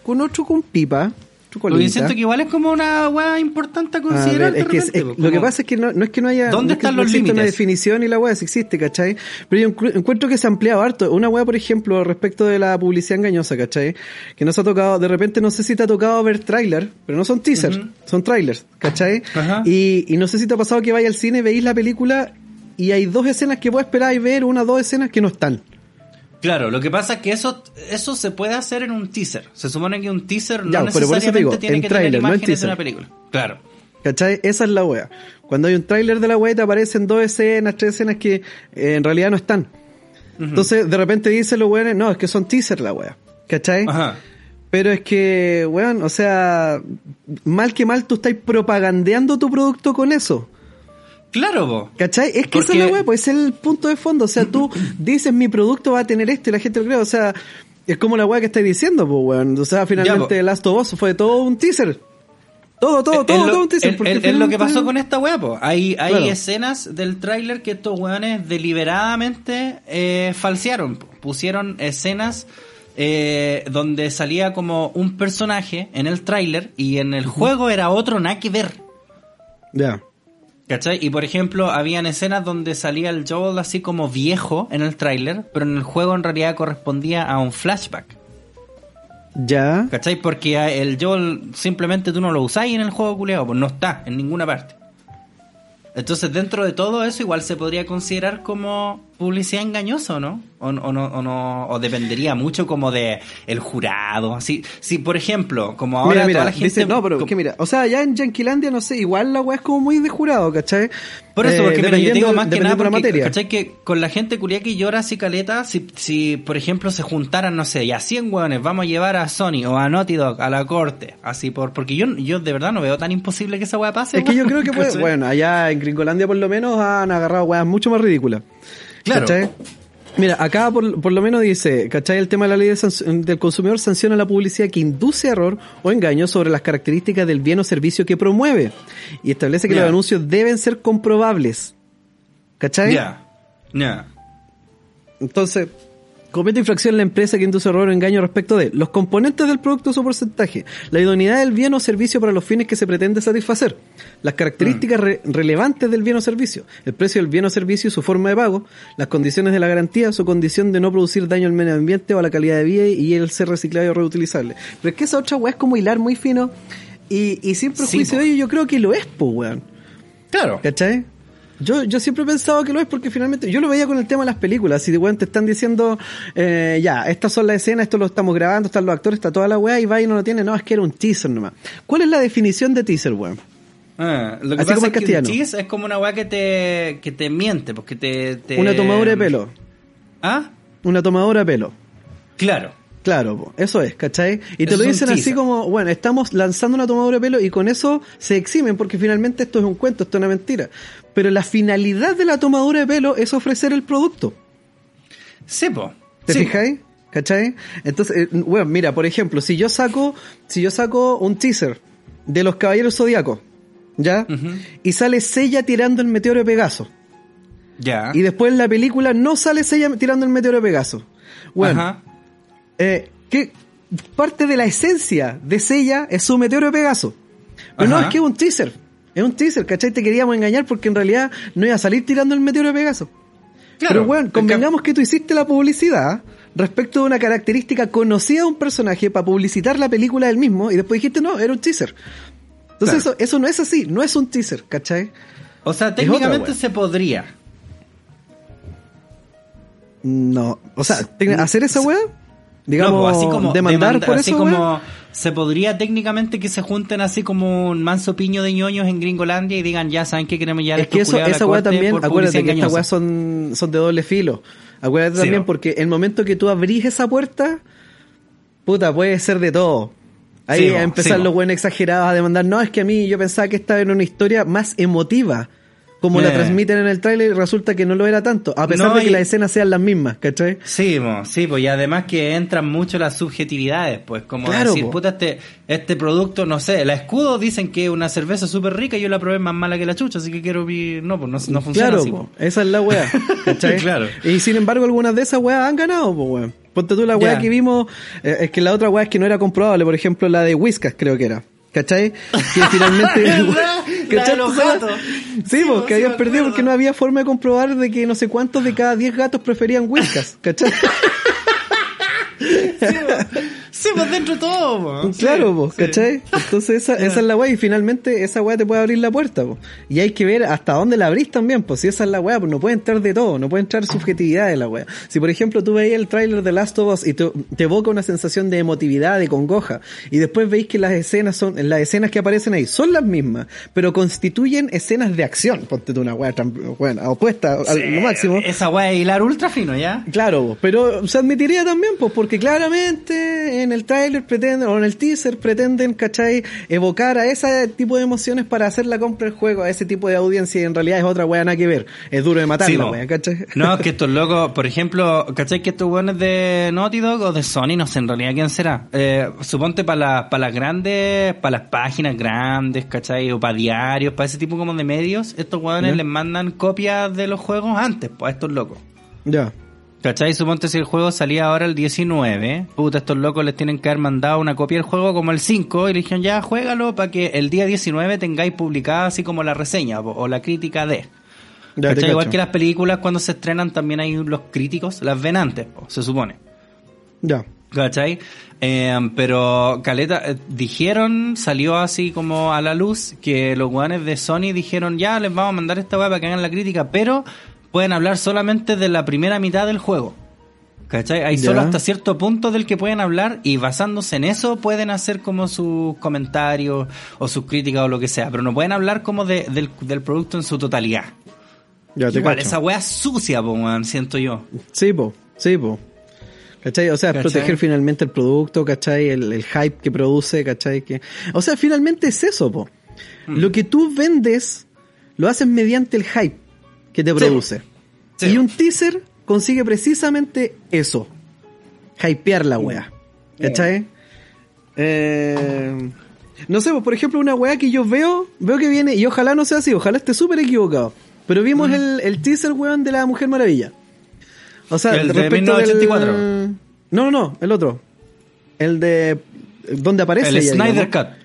con otro con pipa? Porque siento que igual es como una weá importante a A considerar. ver, es de que repente, es- po, lo que pasa es que no, no es que no haya ¿Dónde no están no los una límites? definición y la weá, si existe, ¿cachai? Pero yo encu- encuentro que se ha ampliado harto. Una weá, por ejemplo, respecto de la publicidad engañosa, ¿cachai? Que nos ha tocado, de repente no sé si te ha tocado ver tráiler, pero no son teasers, son trailers, ¿cachai? Y, y no sé si te ha pasado que vaya al cine, veis la película y hay dos escenas que vos esperáis ver, una o dos escenas que no están. Claro, lo que pasa es que eso eso se puede hacer en un teaser. Se supone que un teaser Ya, no pero por eso te necesariamente digo, tiene en que tráiler, tener no en imágenes de teaser. una película. Claro. ¿Cachai? Esa es la wea. Cuando hay un tráiler de la wea te aparecen dos escenas, tres escenas que eh, en realidad no están. Entonces, de repente dicen los weones, no, es que son teaser la wea. ¿Cachai? Ajá. Pero es que, weón, o sea, mal que mal tú estás propagandeando tu producto con eso. Claro, vos. ¿Cachai? Es que esa es la weá, pues es el punto de fondo. O sea, tú dices mi producto va a tener esto y la gente lo cree. O sea, es como la weá que estáis diciendo, pues weón. O sea, finalmente po. Last of Us fue todo un teaser. Todo, todo, todo, lo, todo un teaser. es- lo que pasó con esta weá, po. Hay, hay Claro. escenas del tráiler que estos weones deliberadamente eh, falsearon. po. Pusieron escenas eh, donde salía como un personaje en el tráiler y en el juego era otro nada que ver. Ya. ¿Cachai? Y por ejemplo, habían escenas donde salía el Joel así como viejo en el tráiler, pero en el juego en realidad correspondía a un flashback. Ya. ¿Cachai? Porque el Joel simplemente tú no lo usáis en el juego culeado, pues no está en ninguna parte. Entonces, dentro de todo eso, igual se podría considerar como publicidad engañosa, ¿o no? O, o no, o no, o dependería mucho como de el jurado. Así, si por ejemplo, como ahora mira, mira, toda la gente. dice- no, pero es que mira, o sea, ya en Yanquilandia, no sé, igual la weá es como muy de jurado, ¿cachai? Por eso, Eh, porque mira, yo digo más que nada porque, materia. ¿cachai? Que con la gente culia que llora así caleta, si, si por ejemplo se juntaran, no sé, ya 100 hueones, vamos a llevar a Sony o a Naughty Dog a la corte, así por, porque yo, yo de verdad no veo tan imposible que esa weá pase. Es que yo creo que puede, bueno, allá en Gringolandia por lo menos han agarrado weas mucho más ridículas. Claro. ¿Cachai? Mira, acá por, por lo menos dice, ¿cachai? El tema de la ley de del consumidor sanciona la publicidad que induce error o engaño sobre las características del bien o servicio que promueve y establece que los anuncios deben ser comprobables. ¿Cachai? Ya, ya. Entonces, comete infracción la empresa que induce error o engaño respecto de los componentes del producto o su porcentaje, la idoneidad del bien o servicio para los fines que se pretende satisfacer, las características re- relevantes del bien o servicio, el precio del bien o servicio y su forma de pago, las condiciones de la garantía, su condición de no producir daño al medio ambiente o a la calidad de vida y el ser reciclado o reutilizable. Pero es que esa otra weá es como hilar muy fino y, y sin prejuicio po. de ello yo creo que lo es, po, weón. Claro. ¿Cachai? Yo, yo siempre he pensado que lo es porque finalmente yo lo veía con el tema de las películas. Si de weón te están diciendo, eh, ya, estas son las escenas, esto lo estamos grabando, están los actores, está toda la weá y va y no lo tiene. No, es que era un teaser nomás. ¿Cuál es la definición de teaser, weón? Ah, lo que Así pasa como es que castellano. tease es como una weá que te, que te miente, porque te, te- Una tomadura de pelo. ¿Ah? Una tomadura de pelo. Claro. Claro, eso es, ¿cachai? Y te Eso lo dicen así como, bueno, estamos lanzando una tomadura de pelo y con eso se eximen porque finalmente esto es un cuento, esto es una mentira. Pero la finalidad de la tomadura de pelo es ofrecer el producto. Sí, po. ¿Te Sí. fijáis? ¿Cachai? Entonces, eh, bueno, mira, por ejemplo, si yo saco, si yo saco un teaser de los Caballeros Zodíacos, ¿ya? Y sale Sella tirando el meteoro de Pegaso. Ya. Y después en la película no sale Sella tirando el meteoro de Pegaso. Bueno, Ajá. eh, que parte de la esencia de Sella es su meteoro de Pegaso. Pero no, es que es un teaser. Es un teaser, ¿cachai? Te queríamos engañar porque en realidad no iba a salir tirando el meteoro de Pegaso. Claro. Pero bueno, convengamos que tú hiciste la publicidad respecto de una característica conocida de un personaje para publicitar la película del mismo y después dijiste no, era un teaser. Entonces Claro. eso, eso no es así, no es un teaser, ¿cachai? O sea, técnicamente se podría. No, o sea, hacer esa weá, digamos, No, pues, así como demandar demanda- por así eso, como. Se podría técnicamente que se junten así como un manso piño de ñoños en Gringolandia y digan, ya saben que queremos ya Es que eso, esa weá también, acuérdate que estas weas son, son de doble filo. Acuérdate Sí, también no. porque el momento que tú abrís esa puerta, puta, puede ser de todo. Ahí Sí, a empezar sí, los buenos exagerados a demandar, no, es que a mí yo pensaba que esta era una historia más emotiva. Como la Eh. transmiten en el tráiler y resulta que no lo era tanto, a pesar No, de que y- las escenas sean las mismas, ¿cachai? Sí, mo, sí, pues y además que entran mucho las subjetividades, pues como Claro, decir, po. puta, este, este producto, no sé, la escudo dicen que es una cerveza súper rica y yo la probé más mala que la chucha, así que quiero vi- no, pues no, no funciona Claro, así. po, esa es la weá. [laughs] ¿cachai? Claro. Y sin embargo, algunas de esas weas han ganado, pues weón. Ponte tú la weá que vimos, eh, es que la otra weá es que no era comprobable, por ejemplo, la de Whiskas creo que era. ¿Cachai? Que finalmente... [laughs] [laughs] ¿Cachai? los gatos. Sí, Sí, pues po, que sí habían perdido porque no había forma de comprobar de que no sé cuántos de cada 10 gatos preferían Whiskas, ¿cachai? [laughs] Sí, pues dentro de todo, po. [laughs] Claro, sí. ¿cachai? Entonces esa, esa es la weá y finalmente esa weá te puede abrir la puerta, pues. Y hay que ver hasta dónde la abrís también, pues si esa es la weá, pues no puede entrar de todo, no puede entrar subjetividad de la weá. Si por ejemplo tú veis el tráiler de Last of Us y te, te evoca una sensación de emotividad, de congoja, y después veis que las escenas son, las escenas que aparecen ahí son las mismas, pero constituyen escenas de acción, ponte tú una weá, bueno, opuesta al Sí, lo máximo. Esa weá es hilar ultra fino, ¿ya? Claro, po, pero se admitiría también, pues, porque claramente en el tráiler pretenden, o en el teaser pretenden, ¿cachai? Evocar a ese tipo de emociones para hacer la compra del juego, a ese tipo de audiencia y en realidad es otra wea nada que ver. Es duro de matar Sí, la no. wea, ¿cachai? [laughs] No, es que estos locos, por ejemplo, ¿cachai que estos weones de Naughty Dog o de Sony? No sé en realidad quién será. Eh, suponte para para las grandes, para las páginas grandes, ¿cachai? O para diarios, para ese tipo como de medios, estos weones les mandan copias de los juegos antes, pues a estos locos. Ya. ¿Cachai? Suponte si el juego salía ahora el 19, puta, estos locos les tienen que haber mandado una copia del juego como el 5 y le dijeron ya, juégalo para que el día 19 tengáis publicada así como la reseña o la crítica de... Ya. Igual que las películas cuando se estrenan también hay los críticos, las ven antes, po, se supone. Ya. ¿Cachai? Eh, pero Caleta, eh, dijeron, salió así como a la luz, que los guanes de Sony dijeron, ya les vamos a mandar esta weá para que hagan la crítica, pero pueden hablar solamente de la primera mitad del juego. ¿Cachai? Hay solo hasta cierto punto del que pueden hablar y basándose en eso pueden hacer como sus comentarios o sus críticas o lo que sea, pero no pueden hablar como de- del, del producto en su totalidad. Ya te Igual, cacho. esa es sucia, po, siento yo. Sí, po. Sí, po. ¿Cachai? O sea, es ¿Cachai? proteger finalmente el producto, ¿cachai? El, el hype que produce, ¿cachai? Que... O sea, finalmente es eso, po. Mm. Lo que tú vendes, lo haces mediante el hype que te produce. Sí. Y un teaser consigue precisamente eso. Hypear la wea. ¿Cachai? Eh, no sé, pues, por ejemplo, una wea que yo veo, veo que viene, y ojalá no sea así, ojalá esté súper equivocado. Pero vimos Mm. el, el teaser, weón, de la Mujer Maravilla. O sea, El de respecto del- 1984. No, no, no, el otro. El de... Donde aparece El ella, Snyder digamos. Cut.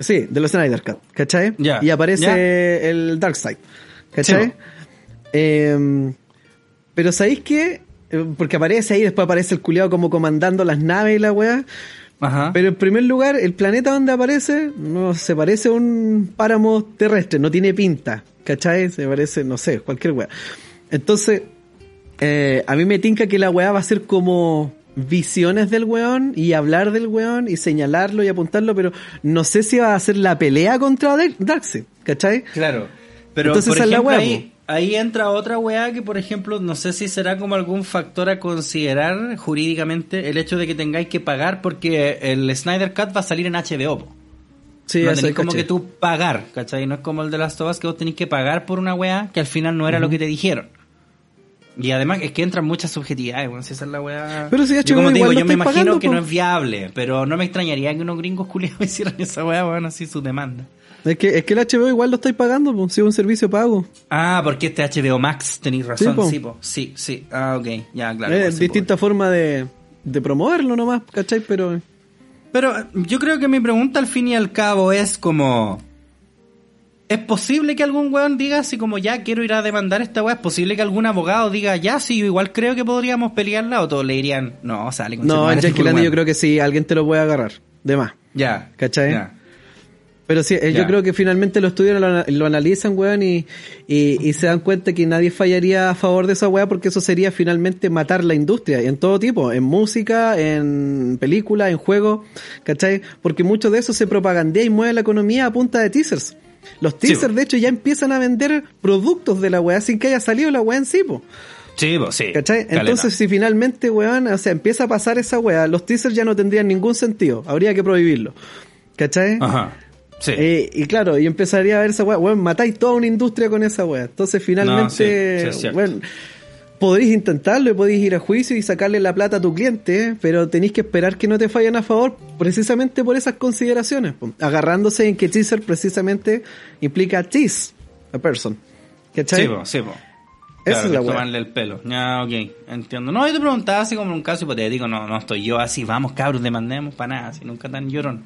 Sí, de los Snyder Cut, ¿cachai? Ya, Y aparece ya. el Darkseid, ¿cachai? Sí, Eh, pero ¿sabéis qué? Eh, Porque aparece ahí, después aparece el culiado como comandando las naves y la weá. Ajá. Pero en primer lugar, el planeta donde aparece no se parece a un páramo terrestre, no tiene pinta, ¿cachai? Se parece, no sé, cualquier weá. Entonces, eh, a mí me tinca que la weá va a ser como visiones del weón y hablar del weón y señalarlo y apuntarlo, pero no sé si va a ser la pelea contra Dark- Darkseid, ¿cachai? Claro. Pero Entonces por esa es la ejemplo, weá, ahí, ahí entra otra weá que, por ejemplo, no sé si será como algún factor a considerar jurídicamente el hecho de que tengáis que pagar porque el Snyder Cut va a salir en HBO. Sí, no eso tenéis como caché. que tú pagar, ¿cachai? No es como el de las tobas que vos tenés que pagar por una weá que al final no era lo que te dijeron. Y además es que entran muchas subjetividades, weón, si esa es la weá... Pero si Yo como te digo, yo me imagino pagando, que no es viable, pero no me extrañaría que unos gringos culiados [laughs] hicieran esa weá, weón, así su demanda. Es que, es que el HBO igual lo estáis pagando, pues, si es un servicio pago. Ah, porque este HBO Max, tenéis razón, po. sí, po. Sí, sí. Ah, ok, ya, claro. es distinta forma de, de promoverlo nomás, ¿cachai? Pero po. Pero eh, yo creo que mi pregunta al fin y al cabo es como... ¿Es posible que algún weón diga así como ya quiero ir a demandar esta weá? ¿Es posible que algún abogado diga ya sí, yo igual creo que podríamos pelearla? ¿O todos le dirían no, sale con no, en yo creo que sí, alguien te lo puede agarrar. De más. Ya. ¿Cachai? ya. Pero sí, eh, yo creo que finalmente lo estudian, lo, lo analizan, weón, y, y, y se dan cuenta que nadie fallaría a favor de esa weá porque eso sería finalmente matar la industria, en todo tipo, en música, en película, en juego, ¿cachai? Porque mucho de eso se propagandea y mueve la economía a punta de teasers. Los teasers, de hecho, ya empiezan a vender productos de la weá sin que haya salido la weá en sí, po. Sí, po, sí. ¿Cachai? Entonces, si finalmente, weón, o sea, empieza a pasar esa weá, los teasers ya no tendrían ningún sentido. Habría que prohibirlo. ¿Cachai? Ajá. Sí. Eh, y claro, y empezaría a ver esa weá, weón, matáis toda una industria con esa weá. Entonces, finalmente, No, sí, sí, weón, podéis intentarlo y podéis ir a juicio y sacarle la plata a tu cliente, pero tenéis que esperar que no te fallen a favor precisamente por esas consideraciones. Agarrándose en que teaser precisamente implica tease a person. ¿Cachai? Sí, po, sí, po. Esa Claro, es la tomarle el pelo. Ya, ok, entiendo. No, yo te preguntaba así como en un caso hipotético, no, no estoy yo así, vamos cabros, demandemos para nada, así nunca tan llorón.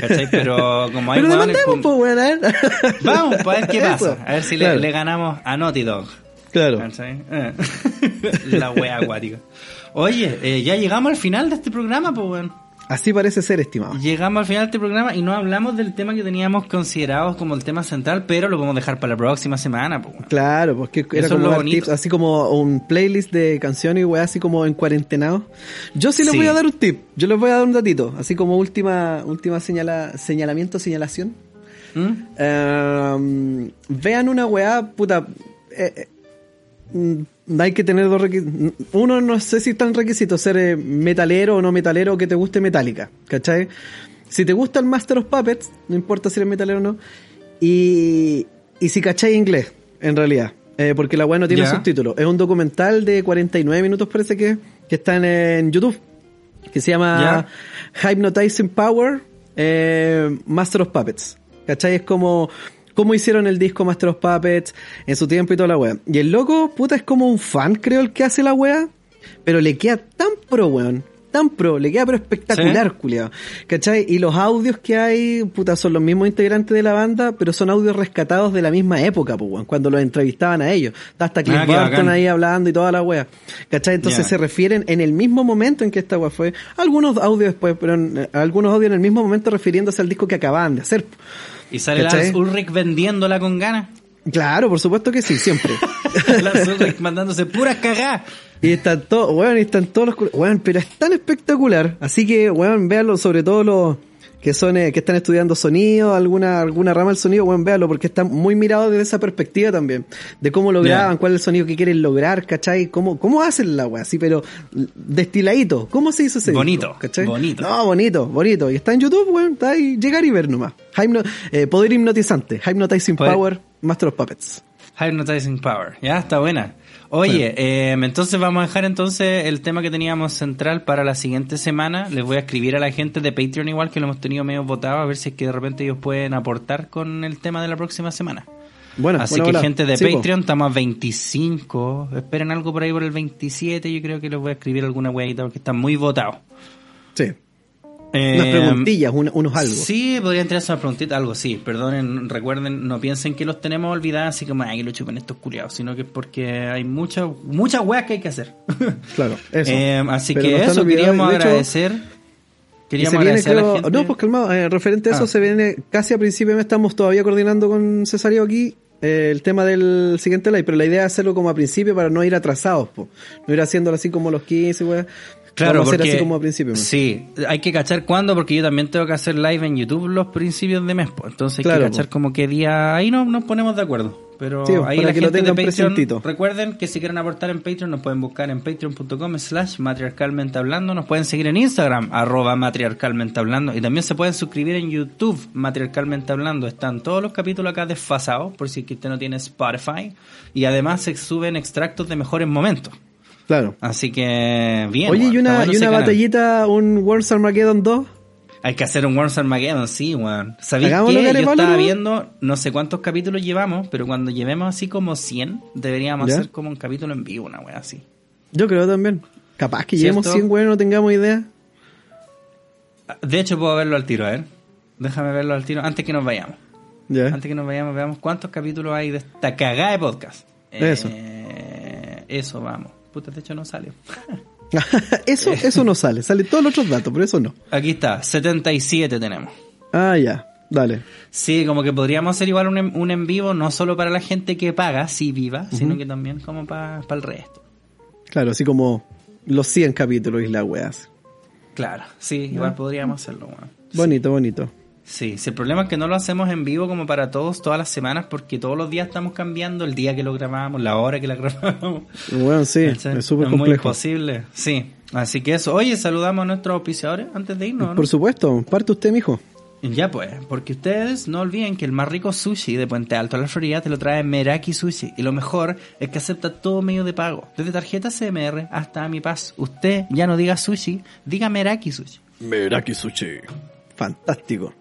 ¿Cachai? Pero como hay Pero demandemos, con- pues, weón, a ver. Vamos, para ver qué Eso. pasa. A ver si Claro. le, le ganamos a Naughty Dog. Claro. ¿Cachai? Eh. [laughs] La wea acuática. Oye, eh, ya llegamos al final de este programa, pues, weón. Así parece ser, estimado. Llegamos al final de este programa y no hablamos del tema que teníamos considerado como el tema central, pero lo podemos dejar para la próxima semana, pues. Claro, porque era Eso es como lo tips, así como un playlist de canciones y weá, así como en cuarentenado. Yo sí les Sí. voy a dar un tip, yo les voy a dar un datito, así como última, última señala, señalamiento, señalación. ¿Mm? Ehm, vean una weá, puta. eh, eh, mm, hay que tener dos requisitos. Uno, no sé si están requisitos ser eh, metalero o no metalero o que te guste metálica, ¿cachai? Si te gusta el Master of Puppets, no importa si eres metalero o no, y, y si cachai inglés, en realidad, eh, porque la weá no tiene Ya. subtítulos. Es un documental de 49 minutos, parece que, que está en, en YouTube, que se llama Hypnotizing Power eh, Master of Puppets. ¿Cachai? Es como cómo hicieron el disco Master of Puppets en su tiempo y toda la wea. Y el loco, puta, es como un fan, creo, el que hace la wea, pero le queda tan pro, weón. Tan pro, le queda pero espectacular, culiao. ¿Cachai? Y los audios que hay, puta, son los mismos integrantes de la banda, pero son audios rescatados de la misma época, pues, weón, cuando los entrevistaban a ellos. Hasta Cliff Ah, bacán. ahí hablando y toda la wea. ¿Cachai? Entonces se refieren en el mismo momento en que esta wea fue. Algunos audios después, pero en- eh, algunos audios en el mismo momento refiriéndose al disco que acaban de hacer. Y sale. Lars Ulrich vendiéndola con ganas. Claro, por supuesto que sí, siempre. [laughs] Lars Ulrich mandándose puras cagadas. y están todos, weón, y están todos los, weón, pero es tan espectacular. Así que, weón, véanlo, sobre todo los que son, eh, que están estudiando sonido, alguna, alguna rama del sonido, weón, véanlo, porque están muy mirados desde esa perspectiva también. De cómo lo graban, cuál es el sonido que quieren lograr, ¿cachai? Cómo, cómo hacen la weá, así, pero destiladito. ¿Cómo se hizo ese disco, Bonito, ¿cachai? bonito. No, bonito, bonito. Y está en YouTube, weón, está ahí, llegar y ver nomás. Hypno- eh, poder hipnotizante, Hypnotizing Poder- Power, Master of Puppets. Hypnotizing Power. Ya, está buena. Oye, eh, entonces vamos a dejar entonces el tema que teníamos central para la siguiente semana. Les voy a escribir a la gente de Patreon igual que lo hemos tenido medio votado, a ver si es que de repente ellos pueden aportar con el tema de la próxima semana. Bueno, Así buena que gente de Sí, po. Patreon, estamos a 25. Esperen algo por ahí por el 27. Yo creo que les voy a escribir alguna weadita porque están muy votados. Sí. Eh, Unas preguntillas, un- unos algo. Sí, podrían tener una preguntita, algo sí. Perdonen, recuerden, no piensen que los tenemos olvidados, así como, ay, que lo chupen estos culiados, sino que es porque hay muchas muchas weas que hay que hacer. [laughs] Claro, eso. Eh, así Pero que eso, queríamos hecho, agradecer. Queríamos viene, agradecer a la creo- gente. No, pues calmado, eh, referente a eso, Ah. se viene casi a principio estamos todavía coordinando con Cesario aquí eh, el tema del siguiente live, pero la idea es hacerlo como a principio para no ir atrasados, po. no ir haciéndolo así como los 15, weá. Claro, Vamos a hacer porque, así como a. Sí, hay que cachar cuándo, porque yo también tengo que hacer live en YouTube los principios de mes. pues. Entonces hay Claro, que cachar po. como qué día. Ahí no nos ponemos de acuerdo. Pero Sí, ahí para la que lo gente de tengan Patreon, presentito. recuerden que si quieren aportar en Patreon nos pueden buscar en patreon.com slash matriarcalmente hablando. Nos pueden seguir en Instagram, arroba matriarcalmente hablando. Y también se pueden suscribir en YouTube, matriarcalmente hablando. Están todos los capítulos acá desfasados, por si es que usted no tiene Spotify. Y además se suben extractos de mejores momentos. Claro. Así que, bien. Oye, ¿y una, y una batallita, un Worms Armageddon 2? Hay que hacer un Worms Armageddon, sí, weón. ¿Sabéis qué? Yo estaba viendo, no sé cuántos capítulos llevamos, pero cuando llevemos así como 100, deberíamos ¿Ya? hacer como un capítulo en vivo, una wea así. Yo creo también. Capaz que ¿Cierto? lleguemos 100, weón, no tengamos idea. De hecho, puedo verlo al tiro, a ver. Déjame verlo al tiro antes que nos vayamos. Ya. Antes que nos vayamos, veamos cuántos capítulos hay de esta cagada de podcast. Eso. Eh, eso, vamos. Puta, de hecho no sale. [laughs] eso, eso no sale. Sale todos los otros datos, pero eso no. Aquí está, 77 tenemos. Ah, ya. Dale. Sí, como que podríamos hacer igual un en, un en vivo, no solo para la gente que paga, sí viva, sino que también como para el resto. Claro, así como los 100 capítulos y las weas. Claro, sí, igual podríamos hacerlo, weón. Bonito, bonito. Sí, si el problema es que no lo hacemos en vivo como para todos, todas las semanas, porque todos los días estamos cambiando el día que lo grabamos, la hora que la [laughs] grabamos. Bueno, sí, es súper muy complejo. posible, sí. Así que eso. Oye, saludamos a nuestros auspiciadores antes de irnos, ¿no? Por supuesto, parte usted, mijo. Ya pues, porque ustedes no olviden que el más rico sushi de Puente Alto a la Florida te lo trae Meraki Sushi. Y lo mejor es que acepta todo medio de pago, desde tarjeta CMR hasta Mi Paz. Usted ya no diga sushi, diga Meraki Sushi. Meraki Sushi. Fantástico.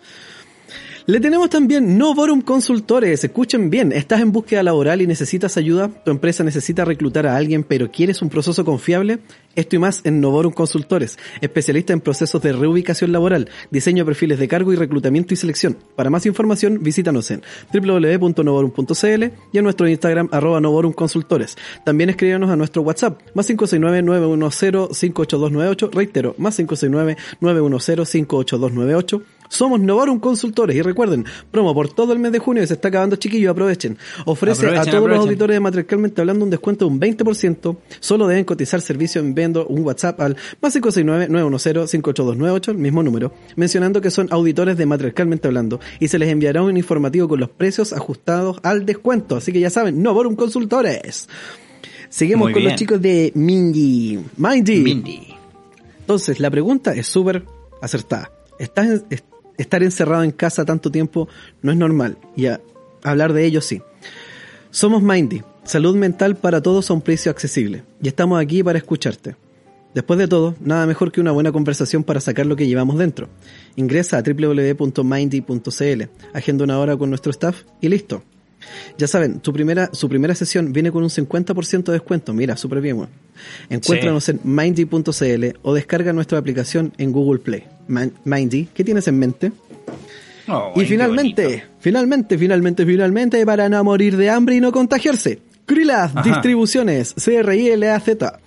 Le tenemos también Novorum Consultores. Escuchen bien, estás en búsqueda laboral y necesitas ayuda. Tu empresa necesita reclutar a alguien, pero quieres un proceso confiable. Esto y más en Novorum Consultores, especialista en procesos de reubicación laboral, diseño de perfiles de cargo y reclutamiento y selección. Para más información, visítanos en www.novorum.cl y en nuestro Instagram arroba Novorum Consultores. También escríbanos a nuestro WhatsApp, más 569-910-58298. Reitero, más 569-910-58298. Somos Novarum Consultores y recuerden, promo por todo el mes de junio que se está acabando chiquillos, aprovechen. Ofrece Aprovechen, a todos los auditores de Matriarcalmente hablando un descuento de un 20%. Solo deben cotizar servicio enviando un WhatsApp al más 569-910-58298, el mismo número, mencionando que son auditores de Matriarcalmente hablando y se les enviará un informativo con los precios ajustados al descuento. Así que ya saben, Novarum Consultores. Seguimos Muy con bien. los chicos de Mindy. Mindy. Mindy. Entonces, la pregunta es súper acertada. Estás en- estar encerrado en casa tanto tiempo no es normal. Y hablar de ello sí. Somos Mindy, salud mental para todos a un precio accesible. Y estamos aquí para escucharte. Después de todo, nada mejor que una buena conversación para sacar lo que llevamos dentro. Ingresa a www.mindy.cl, agenda una hora con nuestro staff y listo. Ya saben, tu primera, su primera sesión viene con un 50% de descuento. Mira, súper bien. Encuéntranos en mindy.cl o descarga nuestra aplicación en Google Play. Man- Mindy, ¿qué tienes en mente? Oh, y finalmente, bonito. finalmente, finalmente, finalmente, para no morir de hambre y no contagiarse. Krilas Ajá. Distribuciones, C-R-I-L-A-Z.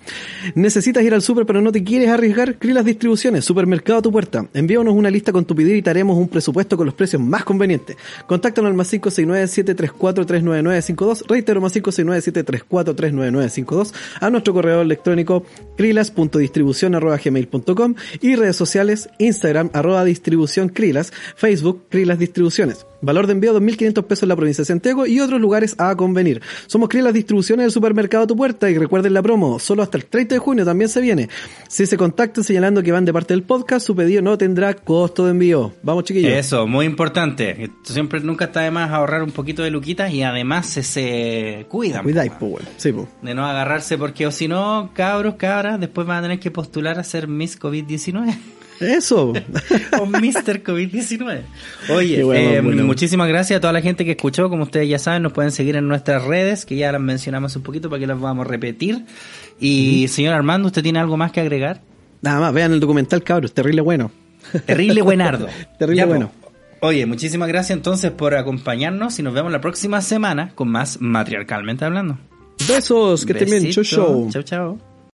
¿Necesitas ir al súper pero no te quieres arriesgar? Krilas Distribuciones, supermercado a tu puerta. Envíanos una lista con tu pedido y te haremos un presupuesto con los precios más convenientes. Contáctanos al más 569-734-39952. Reitero, más 569-734-39952. A nuestro correo electrónico krilas.distribución.gmail.com y redes sociales Instagram arroba distribución krilas, Facebook krilas distribuciones. Valor de envío 2.500 pesos en la provincia de Santiago y otros lugares a convenir. Somos Krilas Distribuciones del supermercado a tu puerta y recuerden la promo, solo hasta el 30 de junio también se viene. Si se contactan señalando que van de parte del podcast, su pedido no tendrá costo de envío. Vamos chiquillos. Eso, muy importante. Siempre nunca está de más ahorrar un poquito de luquitas y además se, se cuidan. Cuidáis, po, pues bueno. Sí, pues. De no agarrarse porque o si no, cabros, cabras, después van a tener que postular a ser Miss COVID-19 Eso. o Mr. COVID-19. Oye, bueno, eh, bueno. muchísimas gracias a toda la gente que escuchó. Como ustedes ya saben, nos pueden seguir en nuestras redes, que ya las mencionamos un poquito para que las vamos a repetir. Y señor Armando, ¿usted tiene algo más que agregar? Nada más, vean el documental, cabros, terrible bueno. Terrible buenardo. [laughs] Terrible Ya, po. bueno. Oye, muchísimas gracias entonces por acompañarnos y nos vemos la próxima semana con más Matriarcalmente Hablando. Besos, que estén bien. Chau, Besito. chau. Chau, chau.